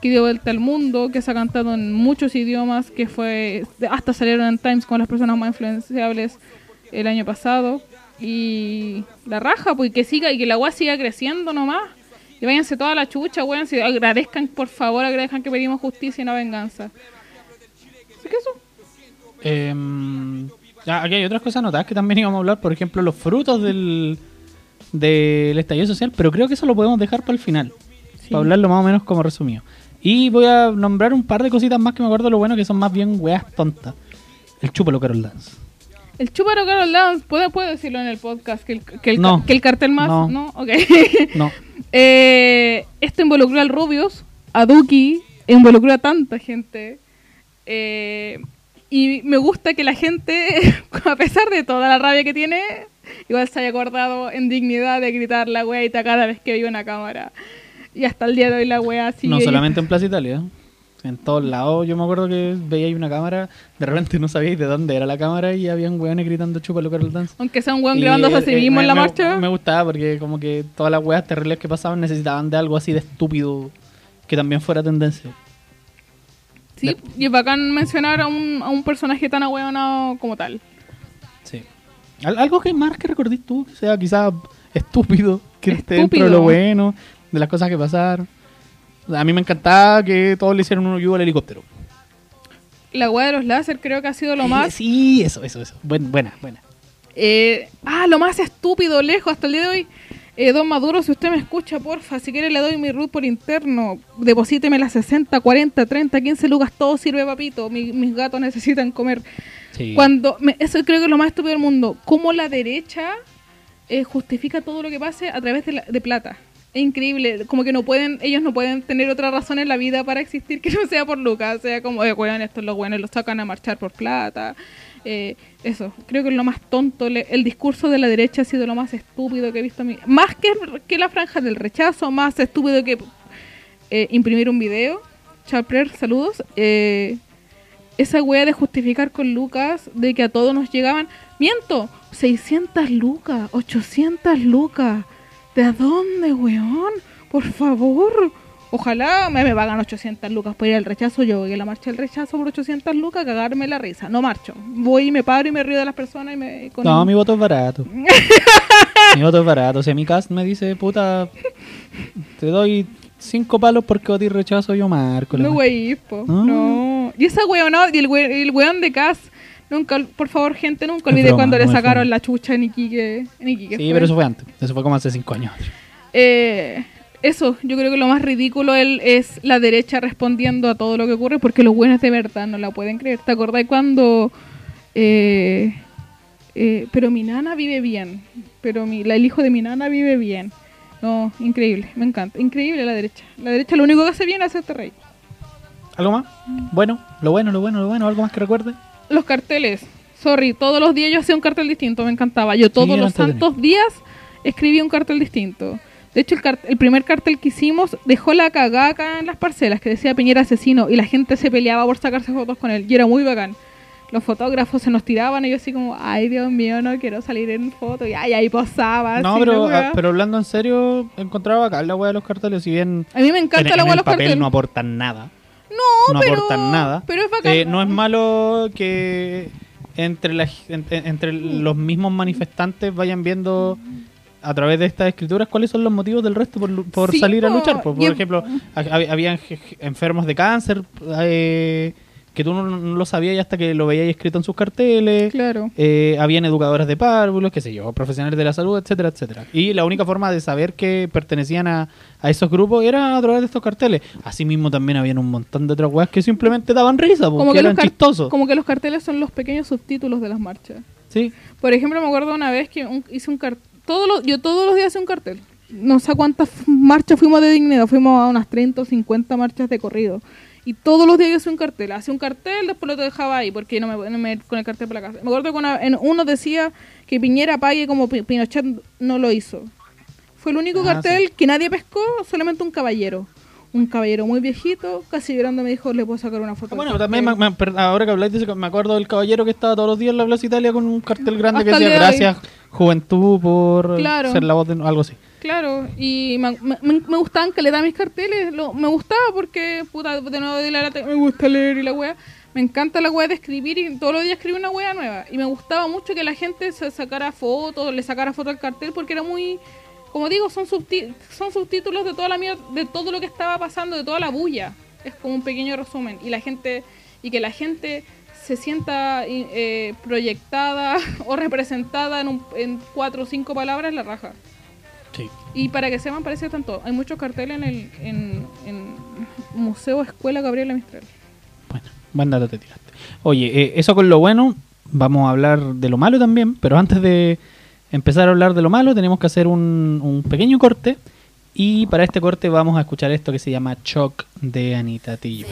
que dio vuelta al mundo, que se ha cantado en muchos idiomas, que fue hasta salieron en Times con las personas más influenciables el año pasado. Y la raja, pues que siga y que la agua siga creciendo nomás. Y váyanse toda la chucha, weón. Si agradezcan, por favor, agradezcan que pedimos justicia y no venganza. Así que eso. Ya, aquí hay otras cosas notadas que también íbamos a hablar, por ejemplo, los frutos del, del estallido social, pero creo que eso lo podemos dejar para el final, Sí. para hablarlo más o menos como resumido. Y voy a nombrar un par de cositas más que me acuerdo de lo bueno, que son más bien weas tontas. El chúpalo Carol Dance. El Chúparo Carol Dance, ¿puedo, puedo decirlo en el podcast? Que el, que el, No. que el cartel más. No. No, ok. [laughs] No, Eh, esto involucró al Rubius, a Duki, involucró a tanta gente. Eh, y me gusta que la gente, [laughs] a pesar de toda la rabia que tiene, igual se haya acordado en dignidad de gritar la weita cada vez que veía una cámara. Y hasta el día de hoy la wea sigue. no solamente en Plaza [laughs] Italia. En todos lados, yo me acuerdo que veía ahí una cámara, de repente no sabíais de dónde era la cámara y habían weones gritando chúpalo Carol Dance. Aunque sea un weón grabándose a sí eh, mismo en la me- marcha. Me gustaba porque como que todas las weas terribles que pasaban necesitaban de algo así de estúpido que también fuera tendencia. Sí, y es bacán mencionar a un, a un personaje tan ahueonado como tal. Sí. Al- algo que más que recordís tú, que sea quizás estúpido, que esté dentro de lo bueno, de las cosas que pasaron. A mí me encantaba que todos le hicieron un review al helicóptero. La wea de los láser creo que ha sido lo más Sí, eso, eso, eso. Buen- buena, buena. Eh, ah, lo más estúpido, lejos, hasta el día de hoy. Eh, don Maduro, si usted me escucha, porfa, si quiere le doy mi root por interno. Deposíteme las 60, 40, 30, 15 lucas, todo sirve, papito. Mi- mis gatos necesitan comer. Sí. Cuando, me- eso creo que es lo más estúpido del mundo. Cómo la derecha eh, justifica todo lo que pase a través de, la- de plata. Increíble, como que no pueden, ellos no pueden tener otra razón en la vida para existir que no sea por Lucas, sea como, eh, weón, estos los buenos los sacan a marchar por plata. Eh, eso, creo que es lo más tonto, el discurso de la derecha ha sido lo más estúpido que he visto a mí. Más que, que la franja del rechazo, más estúpido que eh, imprimir un video. Chapler, saludos. Eh, esa wea de justificar con Lucas de que a todos nos llegaban. Miento, 600 lucas, 800 lucas. ¿De dónde, weón? Por favor. Ojalá me, me pagan 800 lucas por ir al rechazo. Yo voy a la marcha del rechazo por 800 lucas, cagarme la risa. No marcho. Voy y me paro y me río de las personas y me. con- No, mi voto es barato. [laughs] mi voto es barato. Si a mi cast me dice, puta, te doy cinco palos porque voté rechazo, yo marco. No, wey, po. No. No. Y esa weón, no, y el, we- el weón de Cas. Nunca, por favor, gente, nunca olvide cuando le sacaron broma. la chucha en Iquique. En Iquique Sí, fue. pero eso fue antes. Eso fue como hace cinco años. Eh, eso, yo creo que lo más ridículo él es la derecha respondiendo a todo lo que ocurre porque los buenos de verdad no la pueden creer. ¿Te acordás cuando... eh, eh, pero mi nana vive bien, pero mi, la, el hijo de mi nana vive bien. No, increíble, me encanta. Increíble la derecha. La derecha lo único que hace bien es hacerte reír. ¿Algo más? Bueno, lo bueno, lo bueno, lo bueno. ¿Algo más que recuerde? Los carteles. Sorry, todos los días yo hacía un cartel distinto, me encantaba. Yo todos los santos días escribía un cartel distinto. De hecho, el, cart- el primer cartel que hicimos dejó la cagada acá en las parcelas, que decía Piñera asesino, y la gente se peleaba por sacarse fotos con él, y era muy bacán. Los fotógrafos se nos tiraban, y yo así como, ay Dios mío, no quiero salir en foto, y ay, ahí posaba. no, pero, ah, pero hablando en serio, encontraba acá la wea de los carteles. Si bien A mí me encanta en, la weá de los papel carteles. no aportan nada. No, no pero, aportan nada. Pero es bacán. Eh, no es malo que entre, la, entre los mismos manifestantes vayan viendo a través de estas escrituras cuáles son los motivos del resto por, por Sí, salir a luchar. Por, Y- ejemplo, ha- hab- habían enfermos de cáncer eh, que tú no, no lo sabías hasta que lo veías escrito en sus carteles. Claro. Eh, habían educadoras de párvulos, qué sé yo, profesionales de la salud, etcétera, etcétera. Y la única forma de saber que pertenecían a, a esos grupos era a través de estos carteles. Asimismo también habían un montón de otras weas que simplemente daban risa, porque Como que, eran los chistosos. como que los carteles son los pequeños subtítulos de las marchas. Sí. Por ejemplo, me acuerdo una vez que un- hice un cartel. Todos los, yo todos los días hice un cartel. No sé cuántas marchas fuimos de dignidad. Fuimos a unas 30 o 50 marchas de corrido. Y todos los días yo hacía un cartel. Hacía un cartel, después lo dejaba ahí porque no me, no me con el cartel para la casa. Me acuerdo que una- en uno decía que Piñera pague como Pi- Pinochet no lo hizo. Fue el único Ah, cartel que nadie pescó, solamente un caballero. Un caballero muy viejito, casi llorando, me dijo, le puedo sacar una foto. Ah, Bueno, también me- cartel?". me- per- ahora que habláis me acuerdo del caballero que estaba todos los días en la Plaza Italia con un cartel grande que Hasta decía gracias juventud por Claro. ser la voz de algo así. Claro, y me, gustaban que le da mis carteles, lo- me gustaba porque, puta, de nuevo de la lata, me gusta leer y la wea, me encanta la wea de escribir y todos los días escribí una wea nueva. Y me gustaba mucho que la gente se sacara fotos, le sacara fotos al cartel porque era muy, como digo, son, son subtítulos de toda la mierda, de todo lo que estaba pasando, de toda la bulla. Es como un pequeño resumen. Y la gente, y que la gente se sienta eh, proyectada [laughs] o representada en, un- en cuatro o cinco palabras, la raja. Sí. Y para que sepan, parece tanto. Hay muchos carteles en el en, en Museo Escuela Gabriela Mistral. Bueno, buen dato te tiraste. Oye, eh, eso con lo bueno, vamos a hablar de lo malo también, pero antes de empezar a hablar de lo malo, tenemos que hacer un, un pequeño corte. Y para este corte vamos a escuchar esto que se llama Choc de Anita Tillo.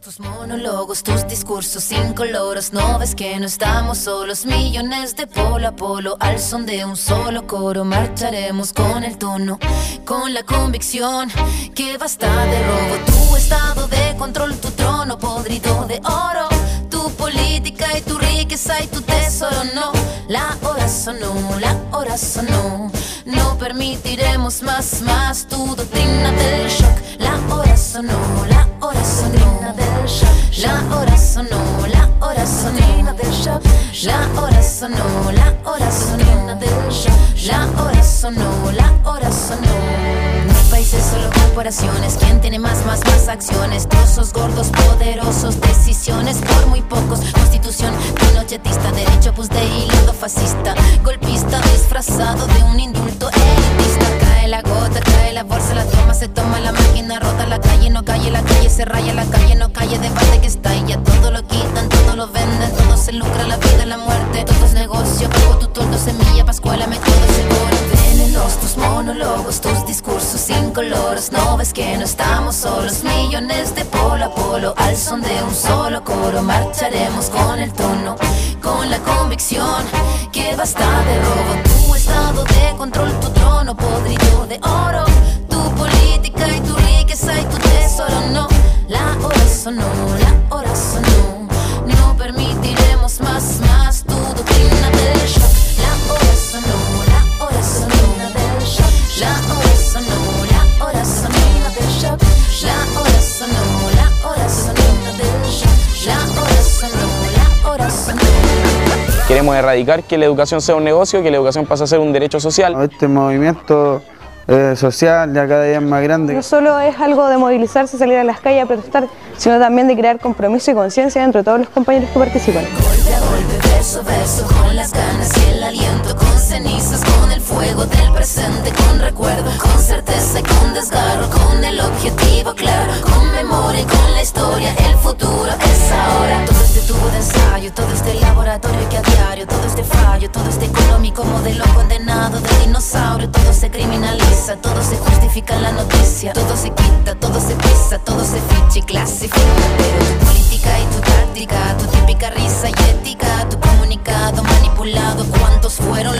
Tus monólogos, tus discursos incoloros. No ves que no estamos solos, millones de polo a polo. Al son de un solo coro, marcharemos con el tono, con la convicción que basta de robo. Tu estado de control, tu trono podrido de oro. Tu política y tu riqueza y tu tesoro, no. La hora sonó, la hora sonó. No permitiremos más, más tu doctrina del shock. La hora sonó, la hora sonó. del shock. La hora sonó, la hora sonó. del shock. La hora sonó, la hora sonó. del shock. La hora sonó, la hora sonó. Países, solo corporaciones. ¿Quién tiene más, más, más acciones? Trozos gordos, poderosos, decisiones por muy pocos. Constitución pinochetista, derecho pues de hilo fascista. Golpista disfrazado de un indulto elitista. Cae la gota, cae la bolsa, la toma, se toma la máquina, rota la calle, no calle, la calle se raya, la calle no calle, debate que está y ya todo lo quitan, todo lo venden, se lucra la vida, la muerte, todo es negocio. Tu tordo, semilla, pascuala, me todo seguro. Venenos tus monólogos, tus discursos incolores. No ves que no estamos solos, millones de polo a polo. Al son de un solo coro, marcharemos con el tono, con la convicción que basta de robo. Tu estado de control, tu trono podrido de oro. Tu política y tu riqueza y tu tesoro, no. La hora sonó, la hora sonó. No permitiremos más, más tu doctrina del shock. La hora sonó, la hora sonó del shock. La hora sonó, la hora sonó del shock. La hora sonó, la hora sonó del shock. La hora sonó, la hora sonó. Queremos erradicar que la educación sea un negocio, que la educación pase a ser un derecho social. Este movimiento eh, social ya cada día es más grande. No solo es algo de movilizarse, salir a las calles a protestar, sino también de crear compromiso y conciencia entre todos los compañeros que participan. Golpe a golpe, verso a verso, con las ganas y el aliento, con cenizas, con el fuego del presente, con recuerdo, con certeza y con desgarro, con el objetivo claro, con memoria y con la historia, el futuro es ahora. Todo este tubo de ensayo, todo este laboratorio que a diario, todo este fallo, todo este económico modelo todo se criminaliza, todo se justifica en la noticia, todo se quita, todo se pisa, todo se ficha y clasifica, pero tu política y tu táctica, tu típica risa y ética, tu comunicado manipulado, ¿cuántos fueron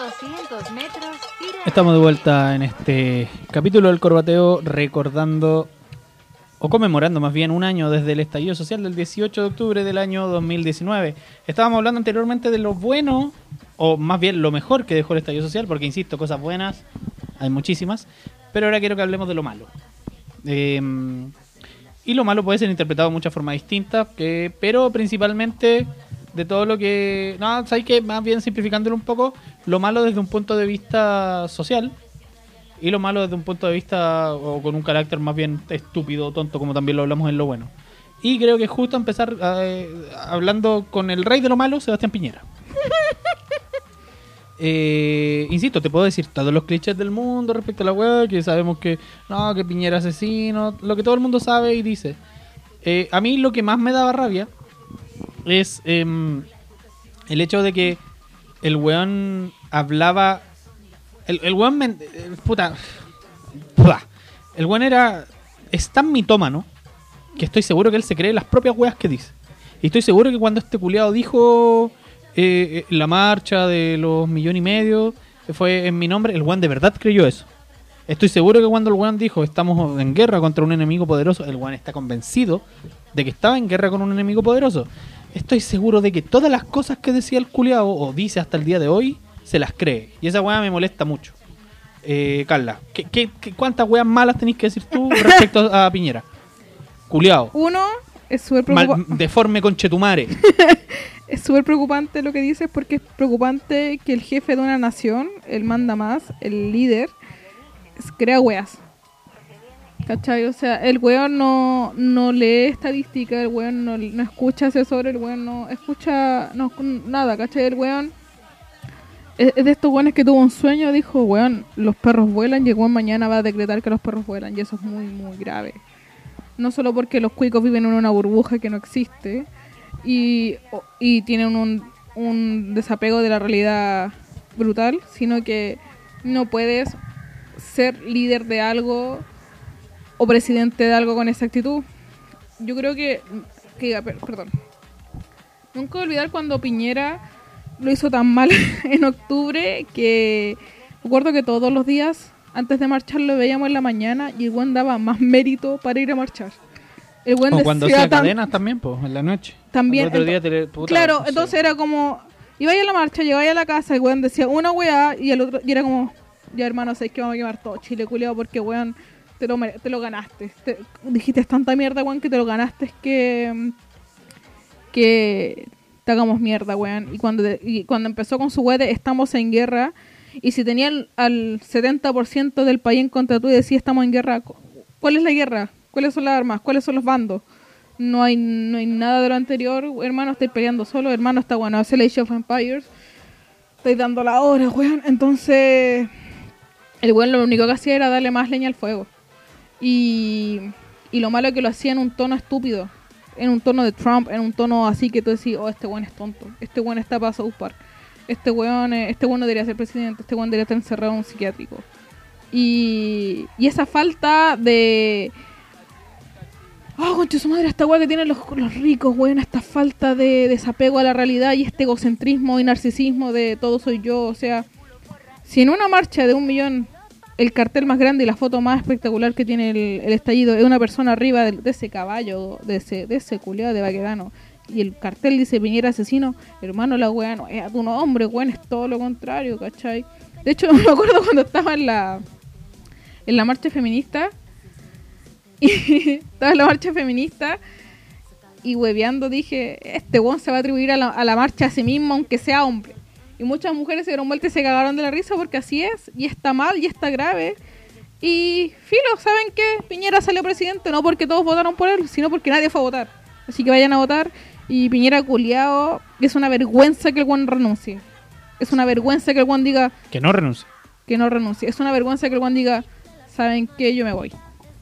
200 metros, tira. Estamos de vuelta en este capítulo del Corbateo recordando o conmemorando más bien un año desde el estallido social del 18 de octubre del año 2019. Estábamos hablando anteriormente de lo bueno o más bien lo mejor que dejó el estallido social, porque insisto, cosas buenas hay muchísimas, pero ahora quiero que hablemos de lo malo. Eh, y lo malo puede ser interpretado de muchas formas distintas, que, pero principalmente de todo lo que... No, sabéis que más bien simplificándolo un poco, lo malo desde un punto de vista social y lo malo desde un punto de vista o con un carácter más bien estúpido, tonto, como también lo hablamos en lo bueno. Y creo que es justo empezar eh, hablando con el rey de lo malo, Sebastián Piñera. [laughs] Eh, insisto, te puedo decir todos los clichés del mundo respecto a la web, que sabemos que no, que Piñera asesino, lo que todo el mundo sabe y dice. Eh, a mí lo que más me daba rabia es em, el hecho de que el weón hablaba. El, el weón. men- eh, puta. El weón era. Es tan mitómano que estoy seguro que él se cree las propias weas que dice. Y estoy seguro que cuando este culiado dijo eh, eh, la marcha de los millones y medio fue en mi nombre, el weón de verdad creyó eso. Estoy seguro que cuando el weón dijo estamos en guerra contra un enemigo poderoso, el weón está convencido de que estaba en guerra con un enemigo poderoso. Estoy seguro de que todas las cosas que decía el culiao o dice hasta el día de hoy, se las cree. Y esa weá me molesta mucho. Eh, Carla, ¿qué, qué, qué- cuántas weas malas tenéis que decir tú respecto [laughs] a Piñera? Culiao. Uno, es súper Mal- preocupa- deforme conchetumare. [laughs] es súper preocupante lo que dices porque es preocupante que el jefe de una nación, el manda más, el líder, crea weas. ¿Cachai? O sea, el weón no, no lee estadística, el weón no, no escucha asesores, el weón no escucha no, nada, ¿cachai? El weón es, de estos weones que tuvo un sueño, dijo, weón, los perros vuelan weón mañana va a decretar que los perros vuelan y eso es muy, muy grave. No solo porque los cuicos viven en una burbuja que no existe y, y tienen un, un desapego de la realidad brutal, sino que no puedes ser líder de algo o presidente de algo con esa actitud. Yo creo que, que per- perdón, nunca voy a olvidar cuando Piñera lo hizo tan mal [laughs] en octubre que recuerdo que todos los días antes de marchar lo veíamos en la mañana y el buen daba más mérito para ir a marchar. El buen O cuando hacía tan- cadenas también, pues, en la noche. también El otro día ento- tele- puta, claro no sé. entonces era como Iba a la marcha, llegaba a la casa, el weón decía una weá y el otro, y era como, ya hermano, sabes que vamos a quemar todo Chile, culiao, porque weón, te lo, ganaste. Te- dijiste tanta mierda, weón, que te lo ganaste, que. que te hagamos mierda, weón. Y cuando, y cuando empezó con su de estamos en guerra, y si tenía al, al 70% del país en contra tuyo y decía estamos en guerra, cu- ¿cuál es la guerra? ¿Cuáles son las armas? ¿Cuáles son los bandos? No hay, no hay nada de lo anterior, hermano, estáis peleando solo, hermano, está bueno, hace la Age of Empires, estáis dando la hora, weón. Entonces, el weón lo único que hacía era darle más leña al fuego. Y, y lo malo es que lo hacía en un tono estúpido, en un tono de Trump, en un tono así que tú decís, oh, este weón es tonto, este weón está para South Park, este weón, eh, este weón no debería ser presidente, este weón debería estar encerrado en un psiquiátrico. Y, y esa falta de... Oh, concha su madre, esta weá que tienen los, los ricos, weón, esta falta de desapego a la realidad y este egocentrismo y narcisismo de todo soy yo, o sea, si en una marcha de un millón el cartel más grande y la foto más espectacular que tiene el, estallido es una persona arriba de, ese caballo, de ese, de ese culiado de Baquedano, y el cartel dice Piñera asesino, hermano, la weá no es a tu nombre, es todo lo contrario, ¿cachai? De hecho, [laughs] me acuerdo cuando estaba en la, en la marcha feminista, [laughs] y estaba en la marcha feminista, y hueveando dije, este weón se va a atribuir a la, a la marcha a sí mismo, aunque sea hombre. Y muchas mujeres se dieron vuelta y se cagaron de la risa porque así es, y está mal, y está grave. Y filo, ¿saben qué? Piñera salió presidente no porque todos votaron por él, sino porque nadie fue a votar. Así que vayan a votar. Y Piñera culiao, es una vergüenza que el Juan renuncie. Es una vergüenza que el Juan diga Que no renuncie. que no renuncie. Es una vergüenza que el Juan diga, ¿saben qué? Yo me voy.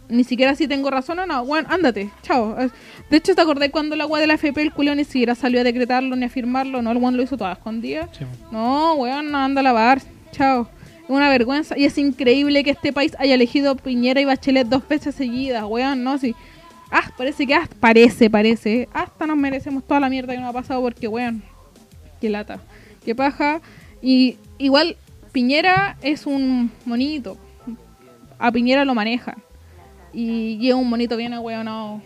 Ni siquiera si tengo razón o no. Juan, ándate, chao. De hecho, ¿te acordás cuando la agua de la FP, el culiao ni siquiera salió a decretarlo ni a firmarlo? No, el lo hizo toda escondida. Sí. No, weón, no anda a lavar. Chao. Es una vergüenza. Y es increíble que este país haya elegido Piñera y Bachelet dos veces seguidas, weón, ¿no? Sí. Ah, parece que hasta, parece, parece. Hasta nos merecemos toda la mierda que nos ha pasado porque, weón, qué lata. Qué paja. Y igual, Piñera es un monito. A Piñera lo manejan. Y, y es un monito bien ahueonado.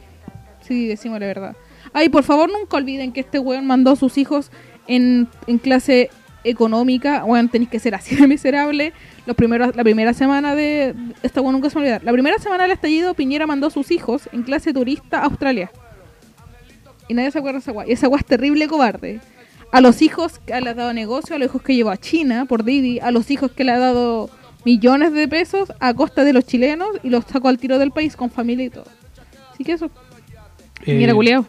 Sí, decimos la verdad. Ay, por favor, nunca olviden que este weón mandó a sus hijos en, en clase económica. Weón, tenéis que ser así de miserable. Los primeros, la primera semana de. Esta weón nunca se me olvidar. La primera semana del estallido, Piñera mandó a sus hijos en clase turista a Australia. Y nadie se acuerda de esa weá. Y esa weá es terrible cobarde. A los hijos que le ha dado negocio, a los hijos que llevó a China por Didi, a los hijos que le ha dado millones de pesos a costa de los chilenos y los sacó al tiro del país con familia y todo. Así que eso. Piñera Eh, culiao.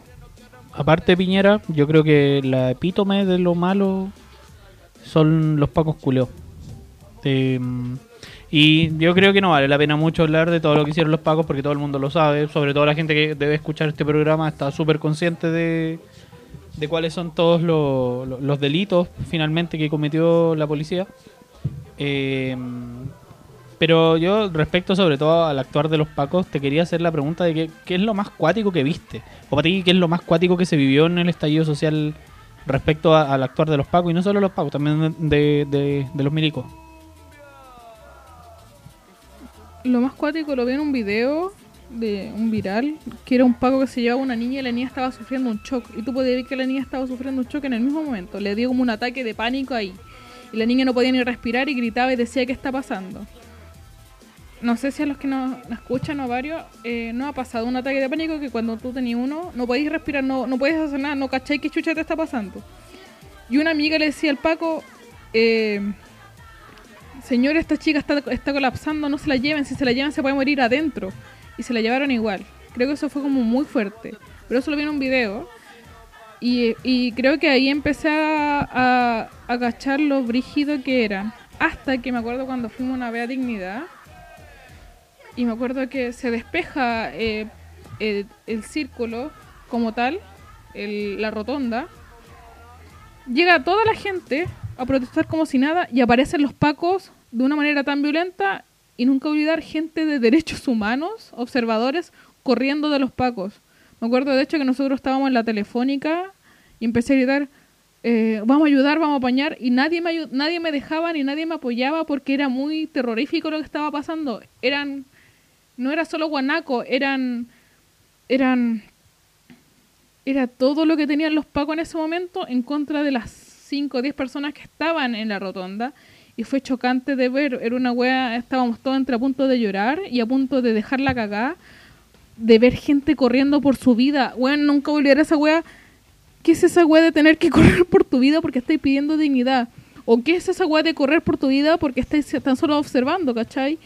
aparte de Piñera, yo creo que la epítome de lo malo son los pacos culeos. Eh, y yo creo que no vale la pena mucho hablar de todo lo que hicieron los pacos porque todo el mundo lo sabe. Sobre todo la gente que debe escuchar este programa está súper consciente de, de cuáles son todos lo- lo- los delitos finalmente que cometió la policía. Eh, pero yo, respecto sobre todo al actuar de los pacos, te quería hacer la pregunta de qué, qué es lo más cuático que viste. O para ti, qué es lo más cuático que se vivió en el estallido social respecto al actuar de los pacos. Y no solo los pacos, también de, de- de los milicos. Lo más cuático lo vi en un video de un viral, que era un paco que se llevaba a una niña y la niña estaba sufriendo un shock. Y tú podías ver que la niña estaba sufriendo un shock en el mismo momento. Le dio como un ataque de pánico ahí. Y la niña no podía ni respirar y gritaba y decía, ¿qué está pasando? No sé si a los que nos, escuchan o varios, eh, no ha pasado un ataque de pánico que cuando tú tenías uno, no podéis respirar, no, no puedes hacer nada, no cacháis qué chucha te está pasando. Y una amiga le decía al Paco, eh, señor, esta chica está, está colapsando, no se la lleven, si se la llevan se puede morir adentro. Y se la llevaron igual. Creo que eso fue como muy fuerte. Pero eso lo vi en un video. Y, y creo que ahí empecé a, a, a cachar lo brígido que eran. Hasta que me acuerdo cuando fuimos una vez a Dignidad. Y me acuerdo que se despeja eh, el, círculo como tal, el- la rotonda. Llega toda la gente a protestar como si nada y aparecen los pacos de una manera tan violenta y nunca olvidar gente de derechos humanos, observadores, corriendo de los pacos. Me acuerdo de hecho que nosotros estábamos en la telefónica y empecé a gritar, eh, vamos a ayudar, vamos a apañar y nadie me, nadie me dejaba ni nadie me apoyaba porque era muy terrorífico lo que estaba pasando. Eran, no era solo guanaco, eran, eran, era todo lo que tenían los pacos en ese momento en contra de las 5 o 10 personas que estaban en la rotonda y fue chocante de ver, era una wea, estábamos todos entre a punto de llorar y a punto de dejar la cagada, de ver gente corriendo por su vida. Weón, nunca olvidar esa wea. ¿Qué es esa wea de tener que [laughs] correr por tu vida porque estáis pidiendo dignidad? ¿O qué es esa wea de correr por tu vida porque estáis tan solo observando, ¿cachai?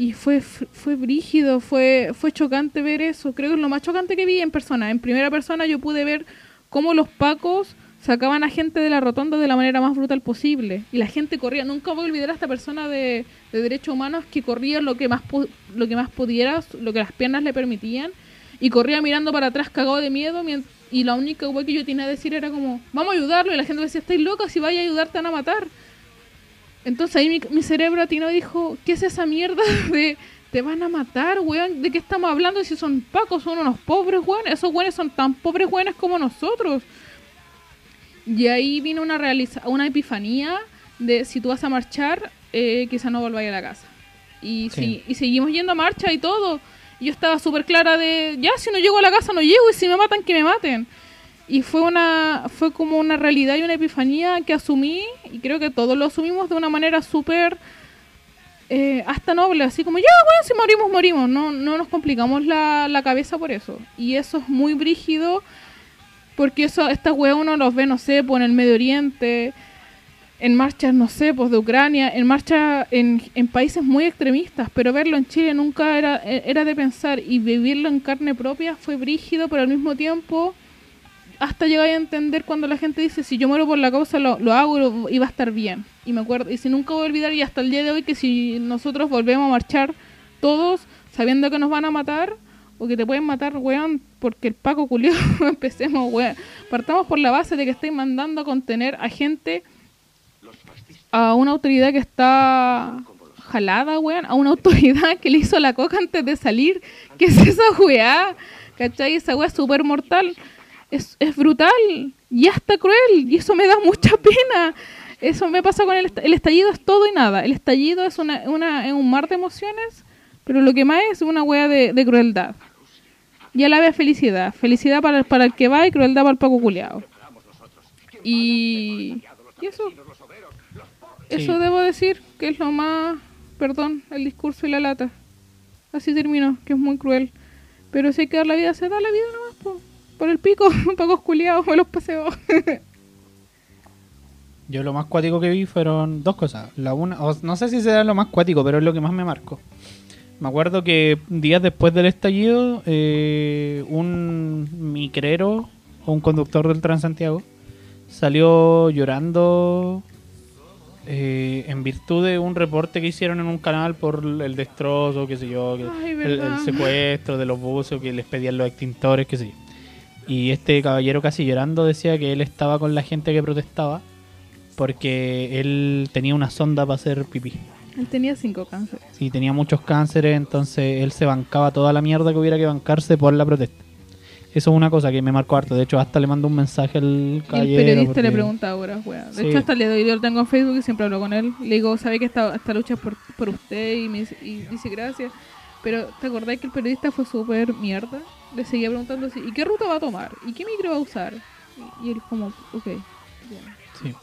Y fue, fue brígido, fue, fue chocante ver eso. Creo que es lo más chocante que vi en persona. En primera persona yo pude ver cómo los pacos sacaban a gente de la rotonda de la manera más brutal posible. Y la gente corría. Nunca voy a olvidar a esta persona de, de derechos humanos que corría lo que más lo que más pudiera, lo que las piernas le permitían. Y corría mirando para atrás cagado de miedo. Y la única wea que yo tenía que decir era como, vamos a ayudarlo. Y la gente me decía, estáis locos, si vaya a ayudar te van a matar. Entonces ahí mi, mi cerebro atinó y dijo, ¿qué es esa mierda [laughs] de te van a matar, weón? ¿De qué estamos hablando? Si son pacos, son unos pobres, weón. Esos weones son tan pobres, weones como nosotros. Y ahí vino una, realiza una epifanía de si tú vas a marchar, eh, quizá no volváis a la casa. Y, Sí. si, y seguimos yendo a marcha y todo. Yo estaba súper clara de, ya, si no llego a la casa no llego y si me matan, que me maten. Y fue una fue como una realidad y una epifanía que asumí y creo que todos lo asumimos de una manera súper eh, hasta noble, así como ya, bueno, si morimos, morimos, no, no nos complicamos la, la cabeza por eso. Y eso es muy brígido porque eso estas weas uno los ve, no sé, pues en el Medio Oriente, en marchas, no sé, pues de Ucrania, en marchas en, en países muy extremistas, pero verlo en Chile nunca era, era de pensar y vivirlo en carne propia fue brígido, pero al mismo tiempo hasta llegar a entender cuando la gente dice si yo muero por la causa lo, lo hago y, va a estar bien y me acuerdo y si nunca voy a olvidar y hasta el día de hoy que si nosotros volvemos a marchar todos sabiendo que nos van a matar o que te pueden matar weón porque el Paco culió [laughs] empecemos weón partamos por la base de que estáis mandando a contener a gente a una autoridad que está jalada, weón, a una autoridad que le hizo la coca antes de salir. ¿Qué es esa weá? ¿Cachai? Esa weá es súper mortal. Es, es brutal y hasta cruel. Y eso me da mucha [laughs] pena. Eso me pasa con el, est- el estallido, es todo y nada. El estallido es, una, una, es un mar de emociones, pero lo que más es una weá de, de crueldad. Y a la vez felicidad. Felicidad para, el- para el que va y crueldad para el Paco culiao. Y, y eso. Eso debo decir que es lo más. Perdón, el discurso y la lata. Así terminó, que es muy cruel. Pero si hay que dar la vida, se da la vida nomás. Por el pico, [laughs] pacos culiados, me los paseo. [laughs] Yo lo más cuático que vi fueron dos cosas. La una, o no sé si será lo más cuático, pero es lo que más me marcó. Me acuerdo que días después del estallido, eh, un micrero o un conductor del Transantiago salió llorando eh, en virtud de un reporte que hicieron en un canal por el destrozo, qué sé yo, Ay, el, secuestro de los buses, que les pedían los extintores, qué sé yo. Y este caballero casi llorando decía que él estaba con la gente que protestaba porque él tenía una sonda para hacer pipí. Él tenía cinco cánceres. Y tenía muchos cánceres, entonces él se bancaba toda la mierda que hubiera que bancarse por la protesta. Eso es una cosa que me marcó harto. De hecho, hasta le mandó un mensaje al Y el caballero. periodista porque- le pregunta ahora, weá. De Sí. hecho, hasta le doy, yo lo tengo en Facebook y siempre hablo con él. Le digo, ¿sabe que esta, esta lucha es por, por usted? Y me dice, y dice gracias. Pero, ¿te acordás que el periodista fue súper mierda? Le seguía preguntando así, ¿y qué ruta va a tomar? ¿Y qué micro va a usar? Y, y él como, ok. bien. Sí.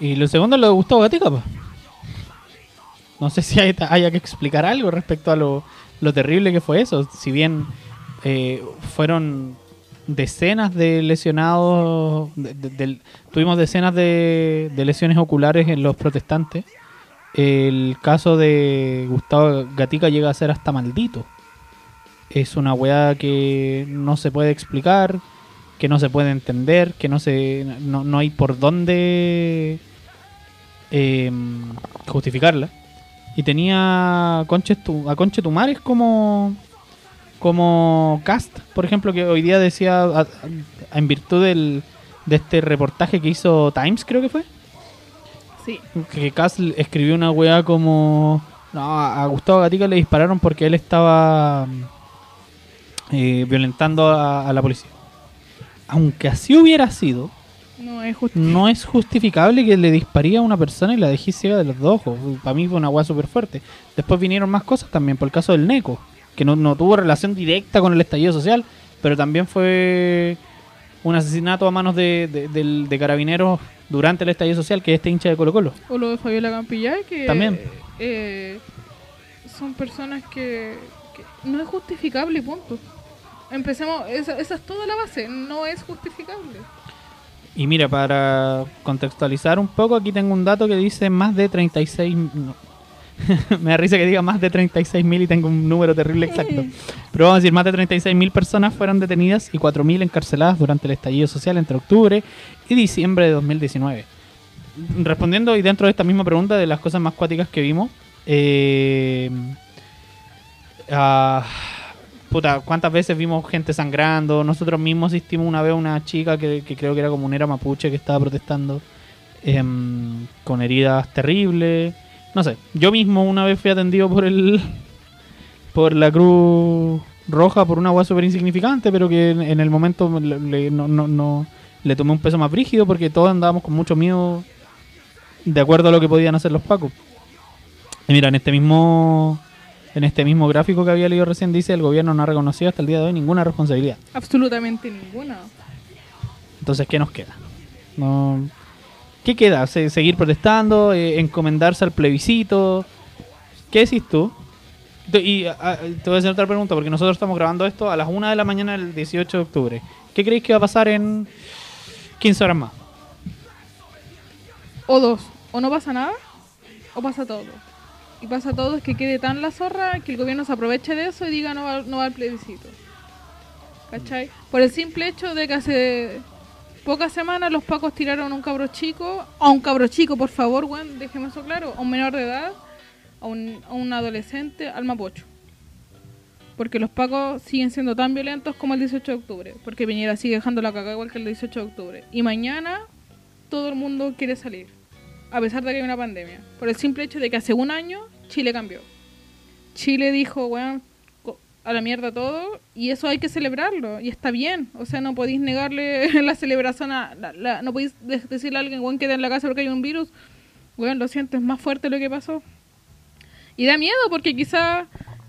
Y lo segundo lo de Gustavo Gatica. No sé si hay- haya que explicar algo respecto a lo, lo terrible que fue eso. Si bien eh, fueron decenas de lesionados, de- de- del- tuvimos decenas de, de lesiones oculares en los protestantes, el caso de Gustavo Gatica llega a ser hasta maldito. Es una weá que no se puede explicar, que no se puede entender, que no se no, no hay por dónde eh, justificarla. Y tenía a Conches Tu- a Conche Tumares como como cast, por ejemplo, que hoy día decía a- a- en virtud del, de este reportaje que hizo Times, creo que fue, Sí. que Cass escribió una weá como no, a Gustavo Gatica le dispararon porque él estaba eh, violentando a, a la policía. Aunque así hubiera sido, No es no es justificable que le disparía a una persona y la dejé ciega de los dos ojos. Para mí fue una weá súper fuerte. Después vinieron más cosas también, por el caso del Neco, que no, no tuvo relación directa con el estallido social, pero también fue un asesinato a manos de, de- de carabineros durante el estallido social, que es este hincha de Colo Colo. O lo de Fabiola Campillay, que También. eh, son personas que, que no es justificable, punto. Empecemos, esa, esa es toda la base, no es justificable. Y mira, para contextualizar un poco, aquí tengo un dato que dice más de 36... no. [laughs] Me da risa que diga más de 36 mil y tengo un número terrible exacto. [laughs] Pero vamos a decir, más de 36 mil personas fueron detenidas y 4 mil encarceladas durante el estallido social entre octubre y diciembre de 2019. Respondiendo y dentro de esta misma pregunta de las cosas más cuáticas que vimos, eh, ah, puta, ¿cuántas veces vimos gente sangrando? Nosotros mismos asistimos una vez a una chica que, que creo que era comunera mapuche que estaba protestando em, con heridas terribles. No sé, yo mismo una vez fui atendido por el [laughs] por la Cruz Roja por una agua súper insignificante, pero que en, el momento le, le- no, no, no- le tomé un peso más brígido porque todos andábamos con mucho miedo de acuerdo a lo que podían hacer los pacos. Y mira, en este mismo en este mismo gráfico que había leído recién dice el gobierno no ha reconocido hasta el día de hoy ninguna responsabilidad. Absolutamente ninguna. Entonces, ¿qué nos queda? No, ¿Qué queda? Se- ¿Seguir protestando? Eh, ¿Encomendarse al plebiscito? ¿Qué decís tú? Y a- te voy a hacer otra pregunta, porque nosotros estamos grabando esto a las 1 de la mañana del 18 de octubre. ¿Qué creéis que va a pasar en 15 horas más? O dos, o no pasa nada, o pasa todo. Y pasa todo es que quede tan la zorra que el gobierno se aproveche de eso y diga no va, no va al plebiscito. ¿Cachai? Por el simple hecho de que hace pocas semanas los pacos tiraron a un cabro chico, a un cabro chico, por favor, weón, déjeme eso claro, a un menor de edad, a un, a un adolescente, al mapocho. Porque los pacos siguen siendo tan violentos como el 18 de octubre. Porque Piñera sigue dejando la cagada igual que el 18 de octubre. Y mañana todo el mundo quiere salir. A pesar de que hay una pandemia. Por el simple hecho de que hace un año Chile cambió. Chile dijo, co- a la mierda todo. Y eso hay que celebrarlo. Y está bien. O sea, no podéis negarle [laughs] la celebración a... la- la- no podéis de- decirle a alguien, weón, queda en la casa porque hay un virus. Weón, lo siento, es más fuerte lo que pasó. Y da miedo porque quizá...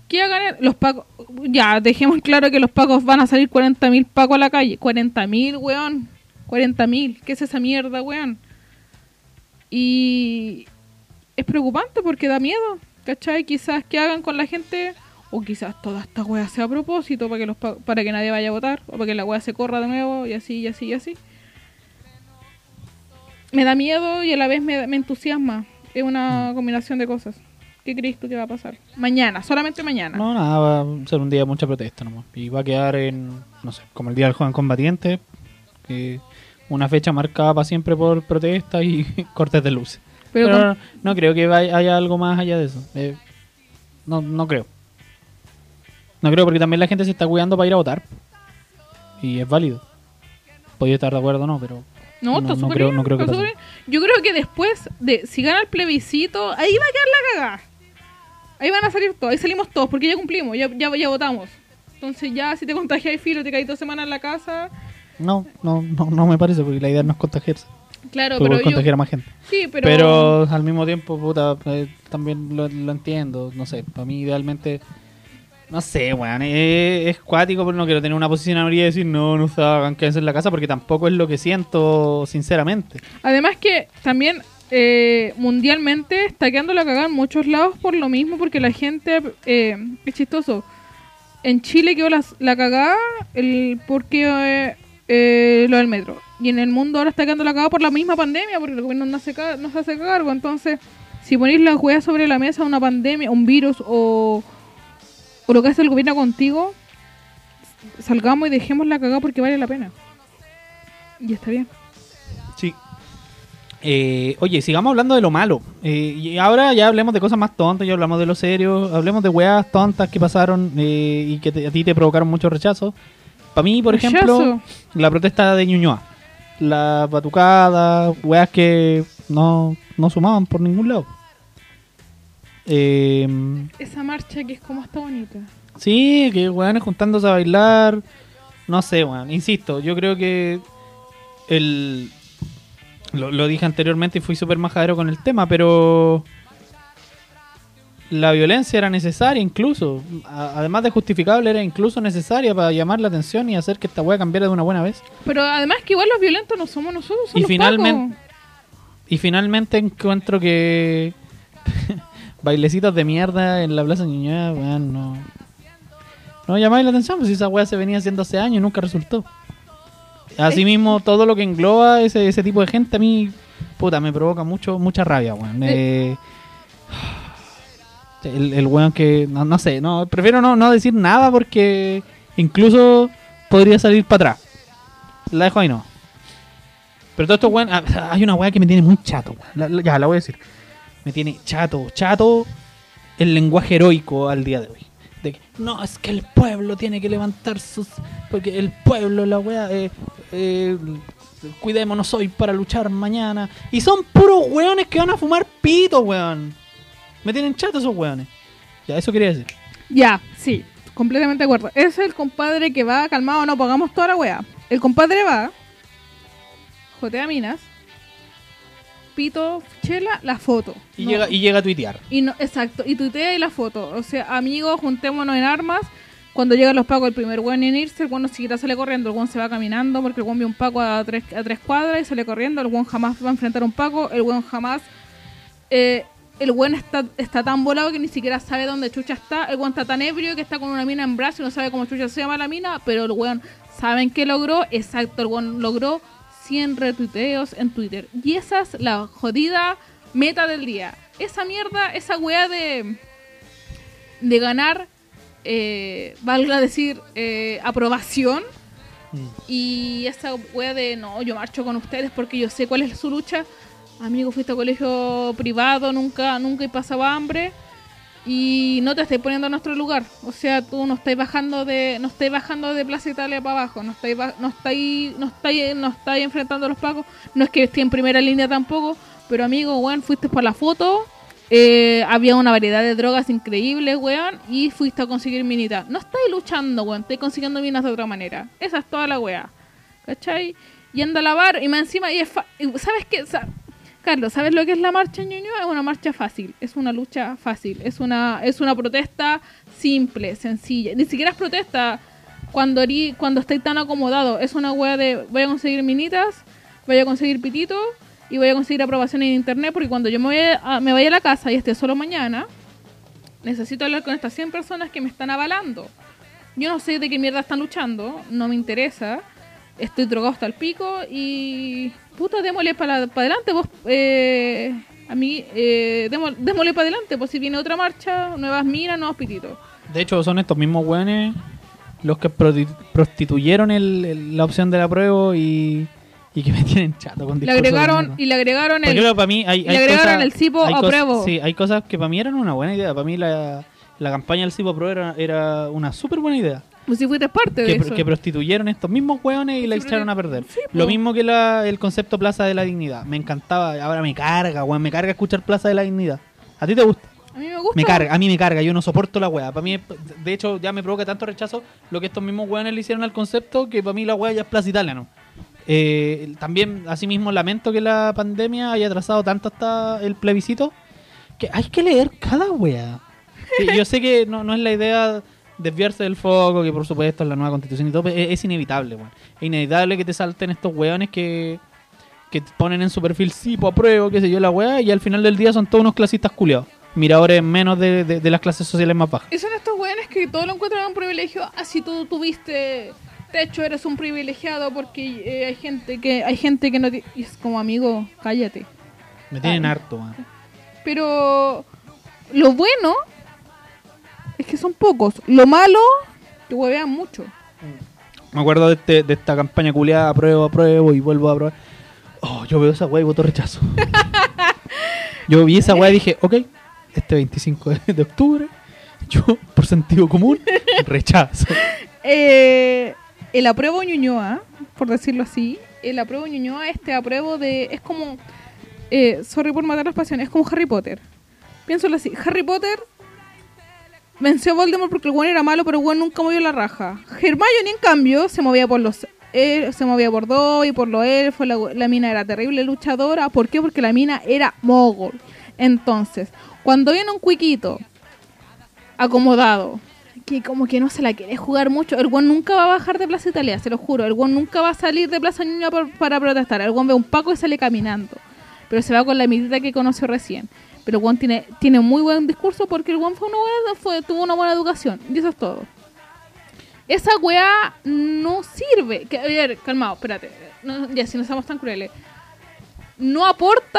¿Qué hagan los pacos? Ya, dejemos claro que los pacos van a salir 40.000 pacos a la calle. 40.000, weón. 40.000. ¿Qué es esa mierda, weón? Y es preocupante porque da miedo, ¿cachai? Quizás que hagan con la gente, o quizás toda esta wea sea a propósito para que, los, pa- para que nadie vaya a votar, o para que la wea se corra de nuevo, y así, y así, y así. Me da miedo y a la vez me, me entusiasma. Es una combinación de cosas. ¿Qué crees tú que va a pasar? Mañana, solamente mañana. No, nada, va a ser un día de mucha protesta nomás. Y va a quedar en, no sé, como el Día del Joven Combatiente, que una fecha marcada para siempre por protesta y [laughs] cortes de luces. Pero no, no creo que vaya- haya algo más allá de eso. Eh, no, no creo. No creo porque también la gente se está cuidando para ir a votar. Y es válido. Podría estar de acuerdo o no, pero... No, está no súper creo, bien, no creo que pase. Yo creo que después de si gana el plebiscito, ahí va a quedar la cagada. Ahí van a salir todos, ahí salimos todos, porque ya cumplimos, ya, ya, ya votamos. Entonces ya si te contagias filo, te caes dos semanas en la casa. No, no, no, no me parece porque la idea no es contagiarse. Claro, Tú pero yo... contagiar a más gente. Sí, pero... Pero, al mismo tiempo, puta, eh, también lo, lo entiendo. No sé, para mí idealmente. No sé, weón. Es, es cuático, pero no quiero tener una posición ahora y decir no, no se hagan, quédense en la casa, porque tampoco es lo que siento, sinceramente. Además que también eh, mundialmente está quedando la cagada en muchos lados por lo mismo, porque la gente... Eh, es chistoso. En Chile quedó la, la cagada el porque eh, lo del metro. Y en el mundo ahora está quedando la cagada por la misma pandemia, porque el gobierno no se, no se hace cargo. Entonces, si ponéis las weas sobre la mesa, una pandemia, un virus o, o lo que hace el gobierno contigo, salgamos y dejemos la cagada porque vale la pena. Y está bien. Sí. Eh, oye, sigamos hablando de lo malo. Eh, y ahora ya hablemos de cosas más tontas, ya hablamos de lo serio, hablemos de weas tontas que pasaron eh, y que te- a ti te provocaron mucho rechazo. Para mí, por ejemplo, la protesta de Ñuñoa. La batucada, weas que no, no sumaban por ningún lado. Eh, Esa marcha que es como está bonita. Sí, que weones juntándose a bailar. No sé, weón. Insisto, yo creo que el. Lo, lo dije anteriormente y fui súper majadero con el tema, pero. La violencia era necesaria incluso. Además de justificable, era incluso necesaria para llamar la atención y hacer que esta weá cambiara de una buena vez. Pero además que igual los violentos no somos nosotros, son Y los finalmente- pacos. Y finalmente encuentro que [laughs] bailecitos de mierda en la Plaza Ñuñoa, weón, no. No llamáis la atención, pues esa weá se venía haciendo hace años y nunca resultó. Asimismo, todo lo que engloba ese, ese tipo de gente a mí, puta, me provoca mucho, mucha rabia, weón. Eh, el, el weón que, no, no sé, no, prefiero no, no decir nada porque incluso podría salir para atrás. La dejo ahí no. Pero todo esto, weón, ah, hay una weá que me tiene muy chato, la- ya, la voy a decir. Me tiene chato, chato el lenguaje heroico al día de hoy. De que, no, es que el pueblo tiene que levantar sus... Porque el pueblo, la weá, eh, eh, cuidémonos hoy para luchar mañana. Y son puros weones que van a fumar pito, weón. Me tienen chato esos weones. Ya, eso quería decir. Ya, sí, completamente de acuerdo. Ese es el compadre que va calmado, no pagamos toda la wea. El compadre va, jotea minas, pito, chela, la foto. Y, No. llega, y llega a tuitear. Y no, exacto, y tuitea y la foto. O sea, amigos, juntémonos en armas. Cuando llegan los pacos, el primer weón en irse, el weón no siquiera sale corriendo, el weón se va caminando porque el weón ve un paco a tres, a tres cuadras y sale corriendo. El weón jamás va a enfrentar a un paco, el weón jamás. eh, el weón está, está tan volado que ni siquiera sabe dónde Chucha está. El weón está tan ebrio que está con una mina en brazo y no sabe cómo Chucha se llama la mina. Pero el weón, ¿saben qué logró? Exacto, el weón logró 100 retuiteos en Twitter. Y esa es la jodida meta del día. Esa mierda, esa weá de, de ganar, eh, valga decir, eh, aprobación. Y esa weá de no, yo marcho con ustedes porque yo sé cuál es su lucha. Amigo, fuiste a colegio privado, nunca, nunca he pasado hambre. Y no te estáis poniendo en nuestro lugar. O sea, tú no estáis bajando de, no estáis bajando de Plaza Italia para abajo. No estáis, no estáis, no estáis, no estáis enfrentando a los pacos. No es que esté en primera línea tampoco. Pero amigo, weón, fuiste por la foto. eh, había una variedad de drogas increíbles, weón. Y fuiste a conseguir minitas. No estáis luchando, weón. Estáis consiguiendo minas de otra manera. Esa es toda la weá. ¿Cachai? Y anda a lavar. Y más encima, y es fa- ¿sabes qué? Carlos, ¿sabes lo que es la marcha Ñuñoa? Es una marcha fácil, es una lucha fácil, es una, es una protesta simple, sencilla. Ni siquiera es protesta cuando cuando estáis tan acomodado. Es una wea de voy a conseguir minitas, voy a conseguir pitito y voy a conseguir aprobación en internet porque cuando yo me a, me vaya a la casa y esté solo mañana, necesito hablar con estas 100 personas que me están avalando. Yo no sé de qué mierda están luchando, no me interesa. Estoy drogado hasta el pico y. Puta, démosle para adelante, vos. Eh, a mí, eh, démosle, démosle para adelante, por si viene otra marcha, nuevas minas, nuevos pititos. De hecho, son estos mismos weones los que prostituyeron el- el- la opción de la prueba y, y que [laughs] me tienen chato con Le agregaron, y le agregaron el. para mí hay, le agregaron cosas- el cipo cosas- apruebo. Sí, hay cosas que para mí eran una buena idea. Para mí la, la campaña del cipo apruebo era, era una súper buena idea. Pues si fuiste parte de Que, eso. que prostituyeron estos mismos hueones y la echaron a perder. sí. Lo mismo que la- el concepto Plaza de la Dignidad. Me encantaba, ahora me carga, weón, me carga escuchar Plaza de la Dignidad. ¿A ti te gusta? a mí me gusta. Me carga, a mí me carga, yo no soporto la weá. Para mí, de hecho, ya me provoca tanto rechazo lo que estos mismos weones le hicieron al concepto que para mí la weá ya es Plaza Italia, ¿no? Eh, también, asimismo, lamento que la pandemia haya atrasado tanto hasta el plebiscito que hay que leer cada weá. [laughs] Yo sé que no, no es la idea desviarse del foco, que por supuesto es la nueva constitución y todo, pero es, es inevitable, weón. Es inevitable que te salten estos weones que, que te ponen en su perfil sí, po, apruebo, qué sé yo, la weá, y al final del día son todos unos clasistas culiados. Miradores menos de, de- de las clases sociales más bajas. Y son estos weones que todo lo encuentran un privilegio. Así tú tuviste techo, eres un privilegiado porque eh, hay gente que hay gente que no y es como amigo, cállate. Me tienen Ay. harto, weón. Pero lo bueno es que son pocos. Lo malo, que huevean mucho. Me acuerdo de, este- de esta campaña culiada, apruebo, apruebo y vuelvo a aprobar. Oh, yo veo esa weá y voto rechazo. [laughs] yo vi esa weá y dije, ok, este 25 de, de octubre, yo, por sentido común, rechazo. [laughs] Eh, el apruebo Ñuñoa, por decirlo así, el apruebo Ñuñoa, este apruebo de. Es como. Eh, sorry por matar las pasiones, es como Harry Potter. Piénsalo así: Harry Potter venció a Voldemort porque el buen era malo, pero el buen nunca movió la raja. Hermione, en cambio, se movía por los. eh, se movía por Dobby, por los elfos, la, la mina era terrible luchadora. ¿Por qué? Porque la mina era mogol. Entonces, cuando viene un cuiquito acomodado. Que como que no se la quiere jugar mucho. El weón nunca va a bajar de Plaza Italia, se lo juro. El weón nunca va a salir de Plaza por- para protestar. El weón ve un Paco y sale caminando. Pero se va con la mitad que conoció recién. Pero weón tiene, tiene muy buen discurso porque el weón fue una buena, fue, tuvo una buena educación. Y eso es todo. Esa weá no sirve. Que, a ver, calmado, espérate. No, ya, si no somos tan crueles. No aporta,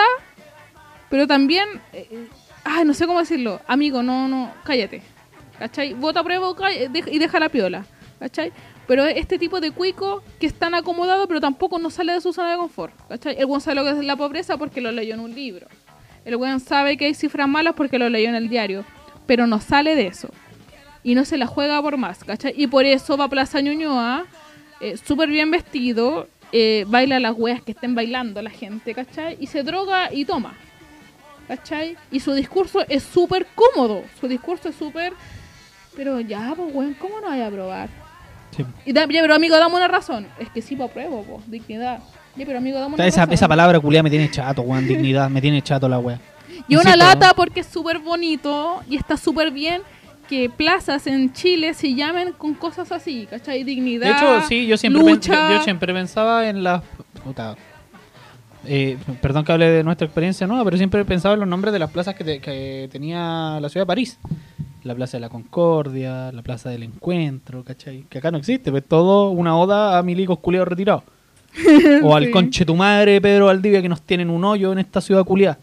pero también. eh, ay, no sé cómo decirlo. Amigo, no, no, cállate. ¿Cachai? Vota prueba y deja la piola. ¿Cachai? Pero es este tipo de cuico que están acomodados, pero tampoco no sale de su zona de confort. ¿Cachai? El buen sabe lo que es la pobreza porque lo leyó en un libro. El buen sabe que hay cifras malas porque lo leyó en el diario. Pero no sale de eso. Y no se la juega por más, ¿cachai? Y por eso va a Plaza Ñuñoa, eh, súper bien vestido, eh, baila las weas que estén bailando la gente, ¿cachai? Y se droga y toma. ¿Cachai? Y su discurso es súper cómodo. Su discurso es súper... Pero ya, pues, weón, ¿cómo no vaya a probar? Sí. Y da- ya, pero amigo, dame una razón. Es que sí, pues apruebo, pues, dignidad. Ya, pero amigo, dame O una sea, esa, esa palabra culiada me tiene chato, weón. Dignidad, me tiene chato la wea. Y una lata porque es súper bonito y está súper bien que plazas en Chile se llamen con cosas así, ¿cachai? Dignidad, De hecho, sí, yo siempre, lucha. yo, yo siempre pensaba en las... eh, perdón que hable de nuestra experiencia nueva, pero siempre pensaba en los nombres de las plazas que, te- que tenía la ciudad de París. La Plaza de la Concordia, la Plaza del Encuentro, ¿cachai? Que acá no existe, pues todo una oda a milicos culiados retirados. [laughs] o al Sí. conche tu madre Pedro Valdivia que nos tienen un hoyo en esta ciudad culiada.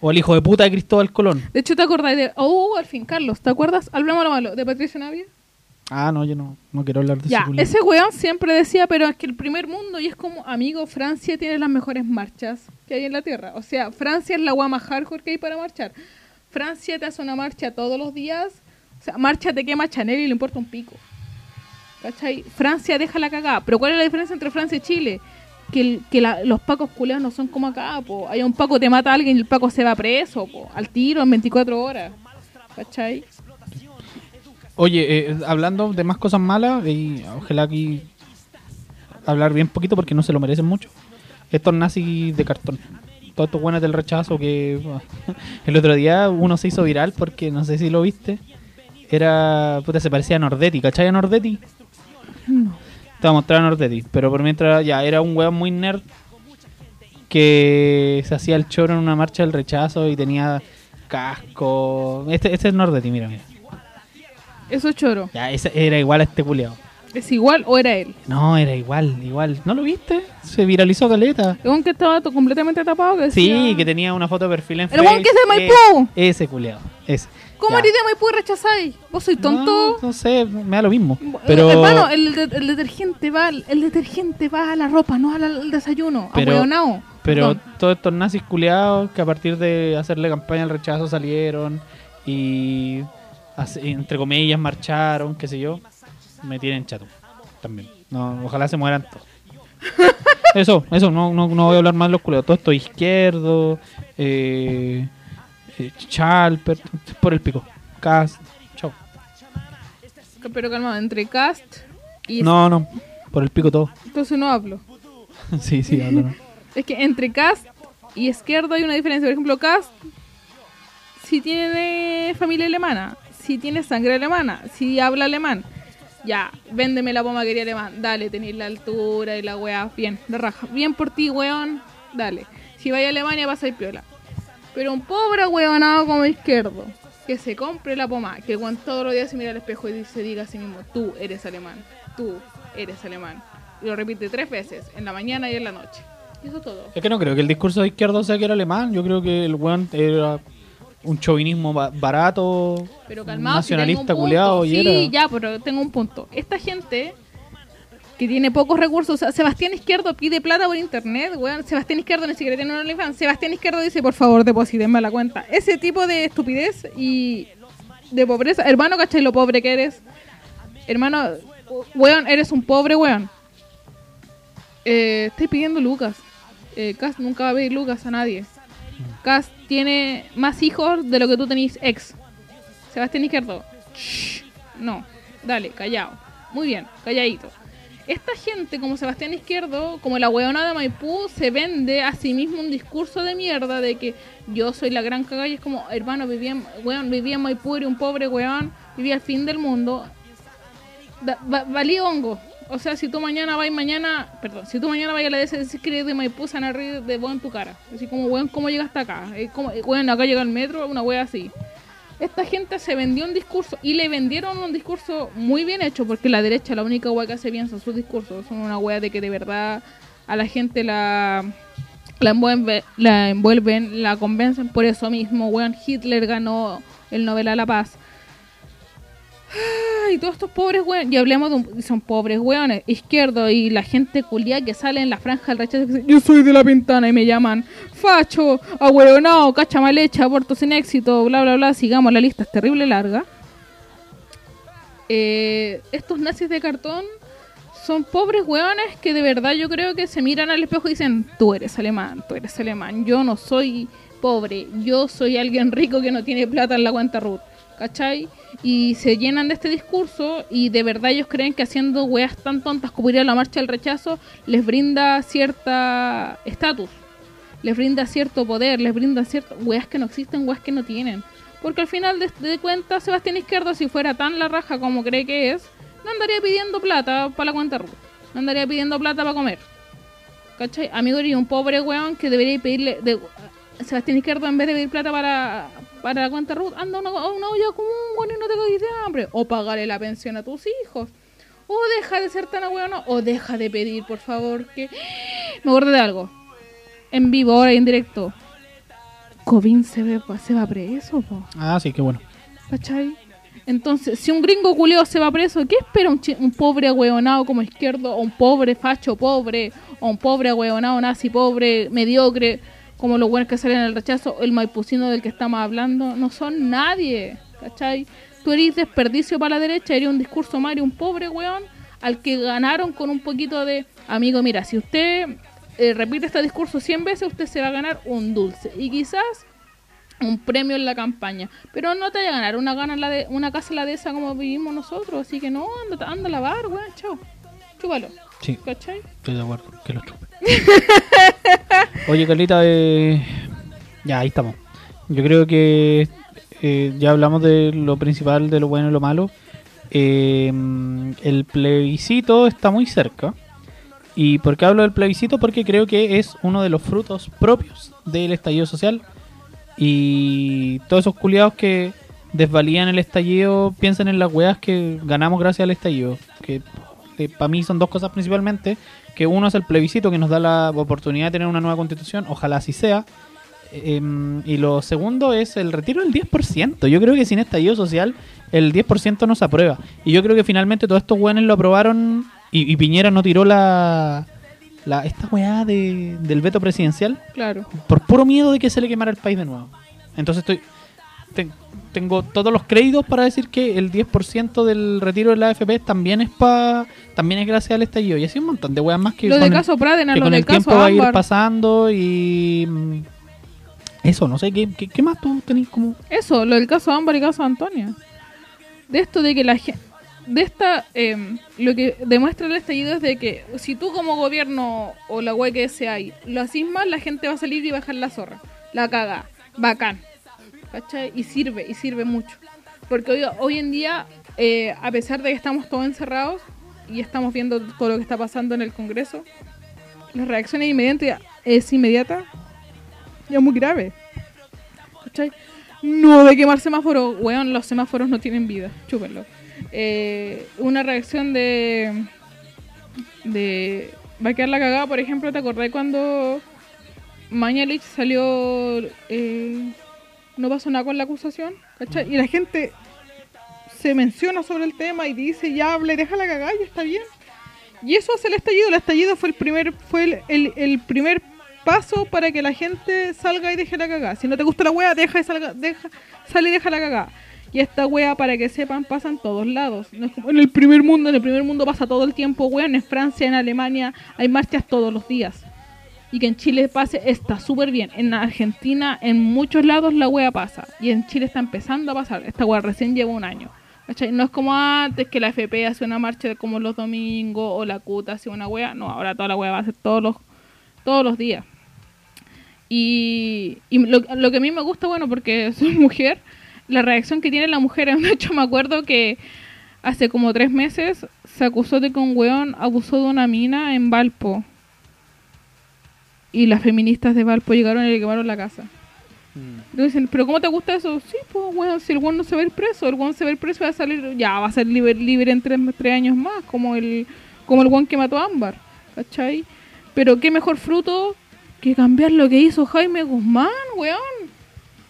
O al hijo de puta de Cristóbal Colón. De hecho, ¿te acordás de... Oh, al fin, Carlos, ¿te acuerdas? Hablemos lo malo, de Patricio Navia. Ah, no, yo no, no quiero hablar de Ya, ese ese weón siempre decía, pero es que el primer mundo, y es como, amigo, Francia tiene las mejores marchas que hay en la Tierra. O sea, Francia es la guama hardcore que hay para marchar. Francia te hace una marcha todos los días. O sea, marcha te quema Chanel y le importa un pico. ¿Cachai? Francia deja la cagada. Pero ¿cuál es la diferencia entre Francia y Chile? Que, la- los pacos culeados no son como acá, po. Hay un paco te mata a alguien y el paco se va preso. Al tiro en 24 horas. ¿Cachai? Oye, eh, hablando de más cosas malas, y ojalá aquí hablar bien poquito porque no se lo merecen mucho. Estos nazis de cartón. Todos estos buenos del rechazo que [laughs] el otro día uno se hizo viral porque no sé si lo viste. Era, puta, se parecía a Nordetti, ¿cachai a Nordetti? Te voy a mostrar a Nordetti, pero por mientras ya era un weón muy nerd que se hacía el choro en una marcha del rechazo y tenía casco. Este, este es Nordetti, mira, mira. Eso es choro. Ya, ese era igual a este culiao. ¿Es igual o era él? No, era igual, igual. ¿No lo viste? Se viralizó caleta. El weón que estaba completamente tapado. Que Sí, decía- que tenía una foto de perfil en El weón que es de Maipú. Ese, ese culiao, ese. ¿Cómo Ya. eres de Maipú y rechazáis? ¿Vos sois tonto? No, no sé, me da lo mismo. Pero, Hermano, el, de- el detergente va al- el detergente va a la ropa, no al, al desayuno. Pero- Ahueonao. pero Perdón. todos estos nazis culiados que a partir de hacerle campaña al rechazo salieron y, hace- entre comillas, marcharon, qué sé yo, me tienen chato también. No, ojalá se mueran todos. [laughs] Eso, eso, no, no, no voy a hablar más de los culiados. Todo esto izquierdo, eh, eh, Chalper, por el pico. Cast, chao. Pero calma, entre cast y... No, no, por el pico todo. Entonces no hablo. [laughs] sí, sí, hablo, no. Es que entre cast y izquierdo hay una diferencia. Por ejemplo, cast si tiene familia alemana, si tiene sangre alemana, si habla alemán. Ya, véndeme la pomaquería alemán. Dale, tenéis la altura y la weá. Bien, de raja. Bien por ti, weón. Dale. Si vais a Alemania, vas a ir piola. Pero un pobre weonado como izquierdo, que se compre la poma, que weón todos los días se mira al espejo y se diga a sí mismo, tú eres alemán, tú eres alemán. Y lo repite tres veces, en la mañana y en la noche. Y eso es todo. Es que no creo que el discurso de izquierdo sea que era alemán. Yo creo que el weón era un chauvinismo ba- barato, Pero calmado, si nacionalista punto. culiado y Sí, era. ya, pero tengo un punto. Esta gente que tiene pocos recursos, Sebastián Izquierdo pide plata por internet, weón. Sebastián Izquierdo ni siquiera tiene un OnlyFans. Sebastián Izquierdo dice, por favor, deposítenme a la cuenta. Ese tipo de estupidez y de pobreza. Hermano, ¿cachai lo pobre que eres? Hermano, weón, eres un pobre weón. Eh, estoy pidiendo lucas. Eh, Cas nunca va a pedir lucas a nadie. Cas tiene más hijos de lo que tú tenés ex. Sebastián Izquierdo. Shh, no, dale, callado. Muy bien, calladito. Esta gente, como Sebastián Izquierdo, como la weona de Maipú, se vende a sí mismo un discurso de mierda de que yo soy la gran cagada es como, hermano, vivía en, vivía en Maipú, era un pobre weón, vivía al fin del mundo. Da- va- valí hongo. O sea, si tú mañana vas mañana, perdón, si tú mañana vas a la DS decís de Maipú, se van a reír de vos en tu cara. Así como, weón, ¿cómo llegaste acá? Es como, weón, acá llega el metro, una wea así. Esta gente se vendió un discurso y le vendieron un discurso muy bien hecho, porque la derecha la única wea que hace bien son sus discursos. Son una wea de que de verdad a la gente la, la, envuelve- la envuelven, la convencen por eso mismo. Weón, Hitler ganó el Nobel a la Paz. Ay, todos estos pobres weones, y hablemos de un, pobres weones, izquierdo y la gente culia que sale en la franja del rechazo yo soy de la pintana y me llaman facho, ahueonado, cacha mal hecha, aborto sin éxito, bla bla bla, sigamos, la lista es terrible larga. Eh, estos nazis de cartón son pobres weones que de verdad yo creo que se miran al espejo y dicen, tú eres alemán, tú eres alemán, yo no soy pobre, yo soy alguien rico que no tiene plata en la cuenta Ruth, ¿cachai? Y se llenan de este discurso y de verdad ellos creen que haciendo weas tan tontas como ir a la marcha del rechazo les brinda cierta estatus, les brinda cierto poder, les brinda cierto weas que no existen, weas que no tienen. Porque al final de, de cuentas Sebastián Izquierdo si fuera tan la raja como cree que es, no andaría pidiendo plata para la cuenta no andaría pidiendo plata para comer. ¿Cachai? Amigo, y un pobre weón que debería pedirle. De, Sebastián Izquierdo, en vez de pedir plata para, para la cuenta Ruth, anda a una, a una olla común, weón, y no te cagues de hambre. O pagarle la pensión a tus hijos. O deja de ser tan weón, o deja de pedir, por favor, que. [gasps] Me acuerdo de algo. En vivo, ahora en directo. Covin se, ve, se va preso, po. Ah, sí, qué bueno. ¿Cachai? Entonces, si un gringo culeo se va preso, ¿qué espera un, un pobre ahueonado como izquierdo, o un pobre facho pobre, o un pobre ahueonado nazi pobre, mediocre, como los buenos que salen en el rechazo, el maipucino del que estamos hablando? No son nadie, ¿cachai? Tú eres desperdicio para la derecha, eres un discurso Mario, un pobre weón, al que ganaron con un poquito de... Amigo, mira, si usted eh, repite este discurso 100 veces, usted se va a ganar un dulce. Y quizás un premio en la campaña. Pero no te vaya a ganar una gana la de, una casa la de esa como vivimos nosotros. Así que no, anda, anda a lavar, weón, chao. Chúpalo. Sí, ¿Cachai? estoy de acuerdo. Que lo chupe. [laughs] Oye, Carlita, eh, ya ahí estamos. Yo creo que eh, ya hablamos de lo principal, de lo bueno y lo malo. Eh, el plebiscito está muy cerca. ¿Y por qué hablo del plebiscito? Porque creo que es uno de los frutos propios del estallido social. Y todos esos culiados que desvalían el estallido piensan en las weas que ganamos gracias al estallido. Que para mí son dos cosas principalmente. Que uno es el plebiscito que nos da la oportunidad de tener una nueva constitución. Ojalá así sea. Em, y lo segundo es el retiro del 10%. Yo creo que sin estallido social el 10% no se aprueba. Y yo creo que finalmente todos estos weones lo aprobaron y, y Piñera no tiró la, la esta weá de, del veto presidencial Claro. por puro miedo de que se le quemara el país de nuevo. Entonces estoy te- tengo todos los créditos para decir que el 10% del retiro de la AFP también es pa, también es gracias al estallido. Y así un montón de weas más que Lo con el- caso Pradena, que lo con del el tiempo caso va a ir pasando y mm, eso, no sé, ¿qué, qué, qué más tú tenés como...? Eso, lo del caso Ámbar y caso Antonia. De esto de que la gente... De esta, em, lo que demuestra el estallido es de que si tú como gobierno o la web que sea ahí lo haces mal, la gente va a salir y bajar la zorra. La caga. Bacán. ¿Cachai? Y sirve, y sirve mucho. Porque hoy, hoy en día, eh, a pesar de que estamos todos encerrados y estamos viendo todo lo que está pasando en el Congreso, la reacción es inmediata, es inmediata y es muy grave. ¿Cachai? No, de quemar semáforos. Weón, los semáforos no tienen vida. Chúpenlo. Eh, una reacción de. de. Va a quedar la cagada, por ejemplo, ¿te acordás cuando Mañalich salió. eh, no pasó nada con la acusación? ¿Cachai? Y la gente se menciona sobre el tema y dice, ya habla y deja la cagada y está bien. Y eso hace el estallido. El estallido fue el primer, fue el, el- primer paso para que la gente salga y deje la cagada. Si no te gusta la wea, deja y salga, deja, sale y deja la cagada. Y esta wea, para que sepan, pasa en todos lados. En el primer mundo, en el primer mundo pasa todo el tiempo, weón. En Francia, en Alemania, hay marchas todos los días. Y que en Chile pase, está súper bien. En Argentina, en muchos lados la wea pasa. Y en Chile está empezando a pasar. Esta wea recién lleva un año. ¿Cachai? No es como antes que la FP hace una marcha como los domingos o la CUTA hace una wea. No, ahora toda la wea va a ser todos los, todos los días. Y, lo, lo que a mí me gusta, bueno, porque [laughs] soy mujer, la reacción que tiene la mujer. [laughs] De hecho, me acuerdo que hace como tres meses se acusó de que un weón abusó de una mina en Valpo. Y las feministas de Valpo llegaron y le quemaron la casa. Dicen, ¿pero cómo te gusta eso? Sí, pues, weón, si el weón no se va a ir preso, el weón se va a ir preso y va a salir, ya, va a ser libre, libre en tres, tres años más, como el, como el weón que mató a Ámbar, ¿cachai? Pero qué mejor fruto que cambiar lo que hizo Jaime Guzmán, weón.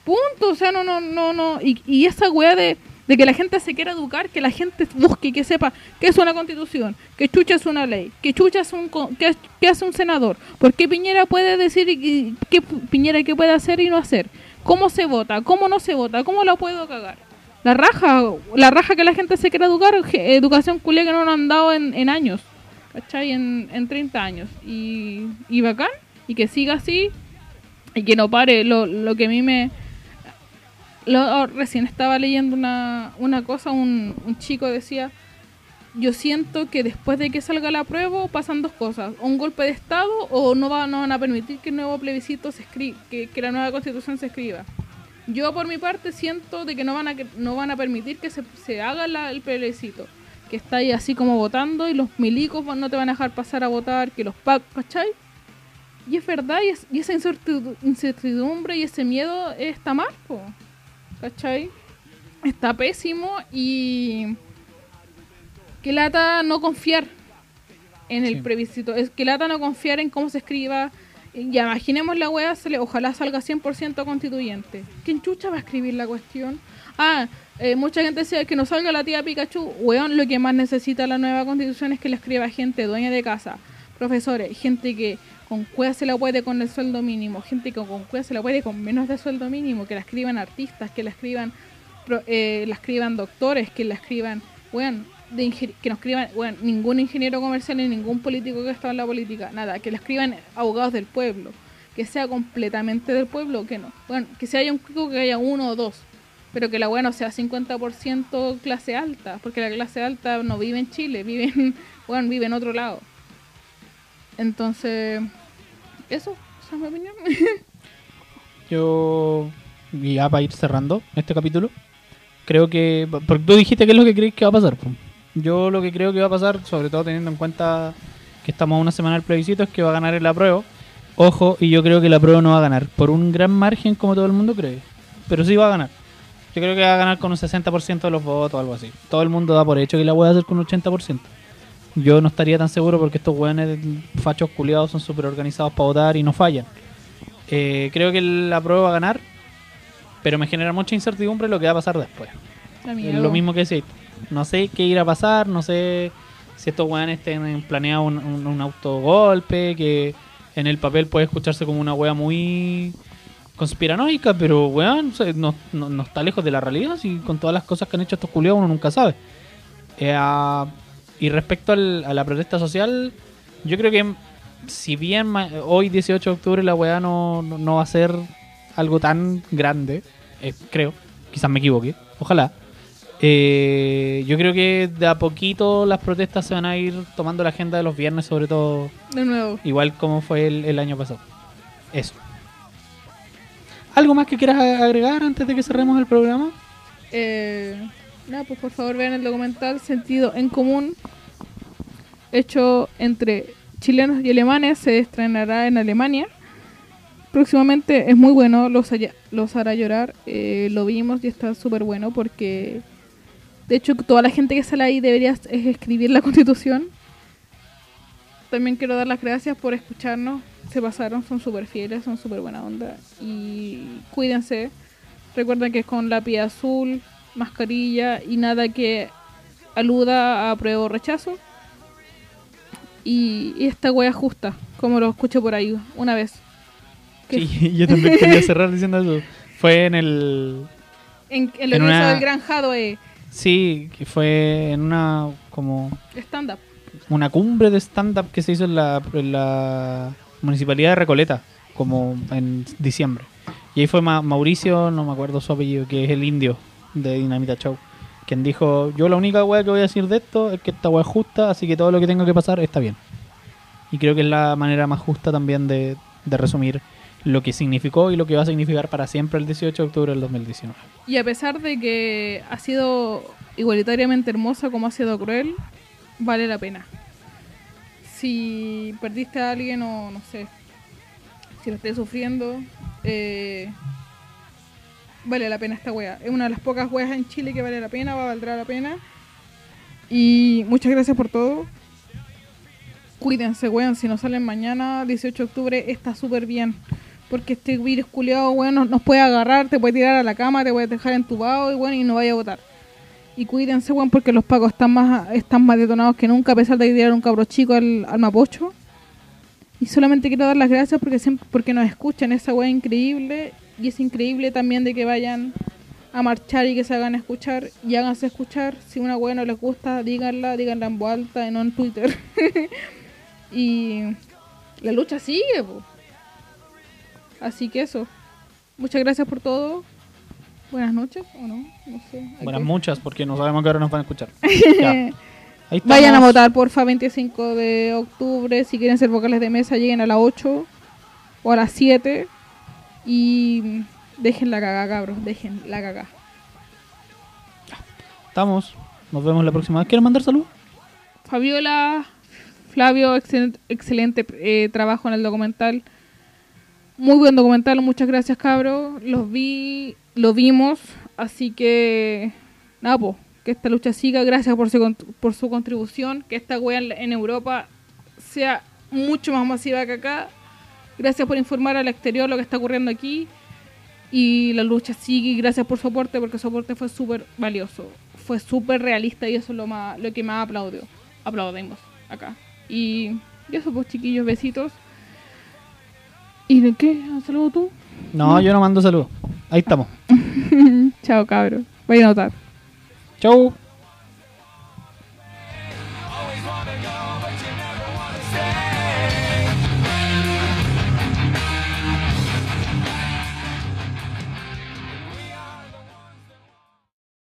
Punto, o sea, no, no, no, no. Y, y esa weá de, de que la gente se quiera educar, que la gente busque, que sepa qué es una constitución, que chucha es una ley, que chucha es un, qué, qué hace un senador, por qué Piñera puede decir y, qué Piñera qué puede hacer y no hacer, cómo se vota, cómo no se vota, cómo la puedo cagar. La raja, la raja que la gente se quiera educar, educación culia que no han dado en, en años, ¿cachai? En, en 30 años. Y, y bacán, y que siga así, y que no pare. Lo, lo que a mí me, lo- oh, recién estaba leyendo una, una cosa, un, un chico decía, yo siento que después de que salga la prueba pasan dos cosas, o un golpe de Estado o no, va, no van a permitir que el nuevo plebiscito se escriba, que, que la nueva constitución se escriba. Yo por mi parte siento de que no van a, no van a permitir que se, se haga la- el plebiscito, que está ahí así como votando y los milicos no te van a dejar pasar a votar, que los PAC, ¿cachai? Y es verdad, y, es- y esa incertidu- incertidumbre y ese miedo está mal, po. ¿Cachai? Está pésimo y que lata no confiar en el Sí. plebiscito, es que lata no confiar en cómo se escriba. Ya imaginemos la wea, se le- ojalá salga 100% constituyente. ¿Quién chucha va a escribir la cuestión? Ah, eh, mucha gente decía que no salga la tía Pikachu. Weón, lo que más necesita la nueva constitución es que la escriba gente dueña de casa, profesores, gente que con cueva se la puede con el sueldo mínimo, gente que con cueva se la puede con menos de sueldo mínimo, que la escriban artistas, que la escriban eh, la escriban doctores, que la escriban, weón, de que no escriban, weón, ningún ingeniero comercial ni ningún político que está en la política, nada, que la escriban abogados del pueblo, que sea completamente del pueblo, que no, bueno, que si haya un cuico que haya uno o dos, pero que la weá no sea 50% clase alta, porque la clase alta no vive en Chile, vive en, weón, vive en otro lado. Entonces, eso, esa es mi opinión. [laughs] Yo, ya para ir cerrando este capítulo, creo que. Porque tú dijiste qué es lo que crees que va a pasar. Yo lo que creo que va a pasar, sobre todo teniendo en cuenta que estamos a una semana del plebiscito, es que va a ganar el apruebo. Ojo, y yo creo que el apruebo no va a ganar por un gran margen como todo el mundo cree. Pero sí va a ganar. Yo creo que va a ganar con un 60% de los votos o algo así. Todo el mundo da por hecho que la voy a hacer con un 80%. Yo no estaría tan seguro porque estos weones fachos culiados son súper organizados para votar y no fallan. Eh, creo que la prueba va a ganar, pero me genera mucha incertidumbre lo que va a pasar después. Es lo mismo que decís. No sé qué irá a pasar, no sé si estos weones tienen planeado un, un, un autogolpe, que en el papel puede escucharse como una wea muy conspiranoica, pero weón, no, no- no está lejos de la realidad, si con todas las cosas que han hecho estos culiados uno nunca sabe. Eh, y respecto al- a la protesta social, yo creo que si bien hoy 18 de octubre la weá no, no, no va a ser algo tan grande, eh, creo, quizás me equivoque, ojalá. eh, yo creo que de a poquito las protestas se van a ir tomando la agenda de los viernes, sobre todo, De nuevo. igual como fue el, el año pasado. Eso. ¿Algo más que quieras agregar antes de que cerremos el programa? Eh, nada, pues por favor vean el documental Sentido en Común, hecho entre chilenos y alemanes, se estrenará en Alemania. Próximamente es muy bueno, los, haya- los hará llorar, eh, lo vimos y está súper bueno porque de hecho toda la gente que sale ahí debería es escribir la [laughs] constitución. También quiero dar las gracias por escucharnos, se pasaron, son súper fieles, son súper buena onda y cuídense. Recuerden que es con lápiz azul, mascarilla y nada que aluda a prueba o rechazo. Y, y esta wea justa, como lo escuché por ahí una vez. Sí, [laughs] yo también quería cerrar diciendo eso. Fue en el... En, en lo en que una- hizo el gran Hadwe, Sí, que fue en una como stand-up. una cumbre de stand-up que se hizo en la, en la municipalidad de Recoleta, como en diciembre. Y ahí fue Ma- Mauricio, no me acuerdo su apellido, que es el indio de Dinamita Show. quien dijo, yo la única weá que voy a decir de esto es que esta weá es justa, así que todo lo que tenga que pasar está bien. Y creo que es la manera más justa también de, de resumir lo que significó y lo que va a significar para siempre el 18 de octubre del 2019. Y a pesar de que ha sido igualitariamente hermosa como ha sido cruel, vale la pena. Si perdiste a alguien o no sé, si lo estés sufriendo, eh, vale la pena esta wea. Es una de las pocas weas en Chile que vale la pena, va a valdrá la pena. Y muchas gracias por todo. Cuídense, weón. Si no salen mañana, 18 de octubre, está súper bien. Porque este virus culiado, weón, nos, puede agarrar, te puede tirar a la cama, te puede dejar entubado y, weón, y no vaya a votar. Y cuídense, weón, porque los pagos están más, están más detonados que nunca, a pesar de tirar un cabro chico al, al mapocho. Y solamente quiero dar las gracias porque siempre, porque nos escuchan, esa weá increíble. Y es increíble también de que vayan a marchar y que se hagan escuchar y háganse escuchar. Si una no les gusta, díganla, díganla en voz alta y no en Twitter. [laughs] y la lucha sigue, po. Así que eso. Muchas gracias por todo. Buenas noches, ¿o no? No sé. Buenas que- muchas, porque no sabemos que ahora nos van a escuchar. [laughs] Ya. Ahí Vayan a votar, porfa, 25 de octubre. Si quieren ser vocales de mesa, lleguen a las 8 o a las 7. Y dejen la cagada, cabros. Dejen la cagada. Estamos. Nos vemos la próxima. ¿Quieren mandar salud? Fabiola, Flavio, excel- excelente eh, trabajo en el documental. Muy buen documental, muchas gracias cabros. Los vi, lo vimos, así que nada, po, que esta lucha siga. Gracias por su, por su contribución, que esta wea en Europa sea mucho más masiva que acá. Gracias por informar al exterior lo que está ocurriendo aquí. Y la lucha sigue gracias por su aporte porque su aporte fue súper valioso. Fue súper realista y eso es lo, más, lo que más aplaudió. Aplaudimos acá. Y, y eso pues chiquillos, besitos. ¿Y de qué? ¿Has saludo tú? No, yo no mando salud. Ahí estamos. [laughs] Chao cabros. Voy a anotar. Chau.